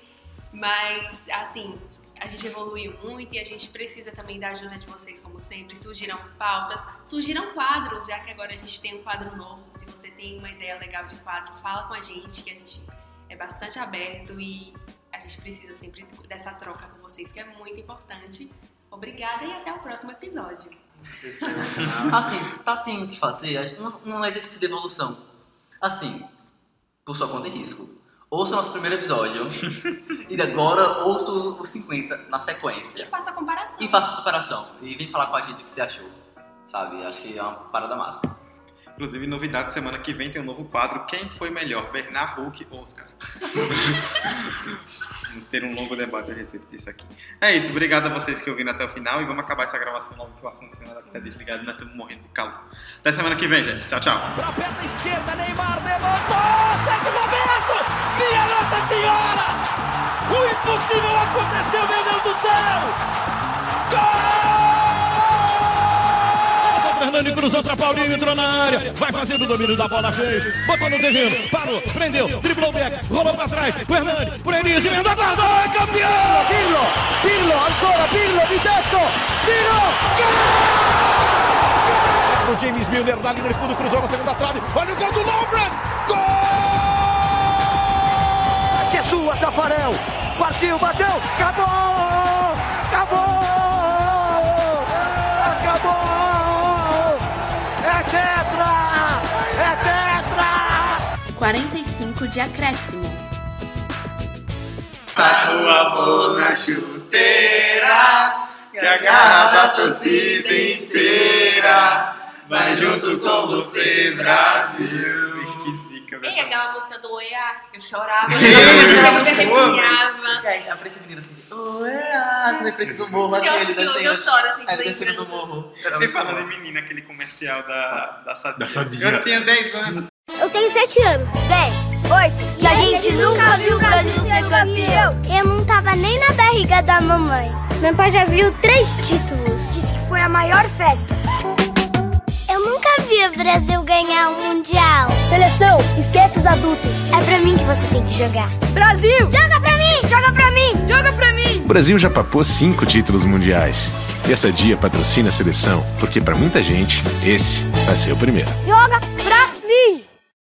Mas, assim, a gente evoluiu muito e a gente precisa também da ajuda de vocês, como sempre. Surgiram pautas, surgiram quadros, já que agora a gente tem um quadro novo. Se você tem uma ideia legal de quadro, fala com a gente, que a gente é bastante aberto e a gente precisa sempre dessa troca com vocês, que é muito importante. Obrigada e até o próximo episódio. Assim, tá assim o que fazer, um, um exercício de evolução. Assim, por sua conta e risco. Ouça o nosso primeiro episódio e agora ouça o 50 na E sequência. faça a comparação. E faça a comparação. E vem falar com a gente o que você achou. Sabe? Acho que é uma parada massa. Inclusive, novidade, semana que vem tem um novo quadro. Quem foi melhor, Bernard Hulk ou Oscar? vamos ter um longo debate a respeito disso aqui. É isso, obrigado a vocês que ouviram até o final e vamos acabar essa gravação logo que o ar-condicionado está desligado e nós estamos morrendo de calor. Até semana que vem, gente. Tchau, tchau. Pra perna esquerda, Neymar levantou! Roberto! Minha Nossa Senhora! O impossível aconteceu, meu Deus do céu! Gol! Fernando cruzou pra Paulinho, entrou na área. Vai fazendo o domínio da bola, fez. Botou no terreno, parou, prendeu, driblou o back, rolou pra trás. O Hernani, por Enis, emendou a guarda, é campeão! Pirlo, Pirlo, ancora Pirlo di tetto, tiro, O James Milner na linha de fundo cruzou na segunda trave. Olha o gol do Lovren! Gol! que é sua, Tafarel, partiu, bateu, acabou, acabou, 45 de acréscimo. Tá o amor na chuteira, que agarra a torcida inteira. Vai junto com você, Brasil. Esqueci que eu Ei, aquela música do Oea, eu chorava, eu me arrepiava. E aí, aparece a menina assim, ué, massa na frente do morro, Se eu assistir hoje, assim, eu choro, assim, Aí de descendo do morro. E muito falando em menina, aquele comercial da, da Sadia. Da Sadia. Eu tinha 10 anos. Eu tenho 7 anos. 10, 8. E a gente nunca viu o Brasil ser campeão. Eu não tava nem na barriga da mamãe. Meu pai já viu três títulos. Disse que foi a maior festa. Eu nunca vi o Brasil ganhar um mundial. Seleção, esquece os adultos. É pra mim que você tem que jogar. Brasil! Joga pra mim! Joga pra mim! Joga pra mim! O Brasil já papou cinco títulos mundiais. E essa dia patrocina a seleção, porque para muita gente, esse vai ser o primeiro. Joga!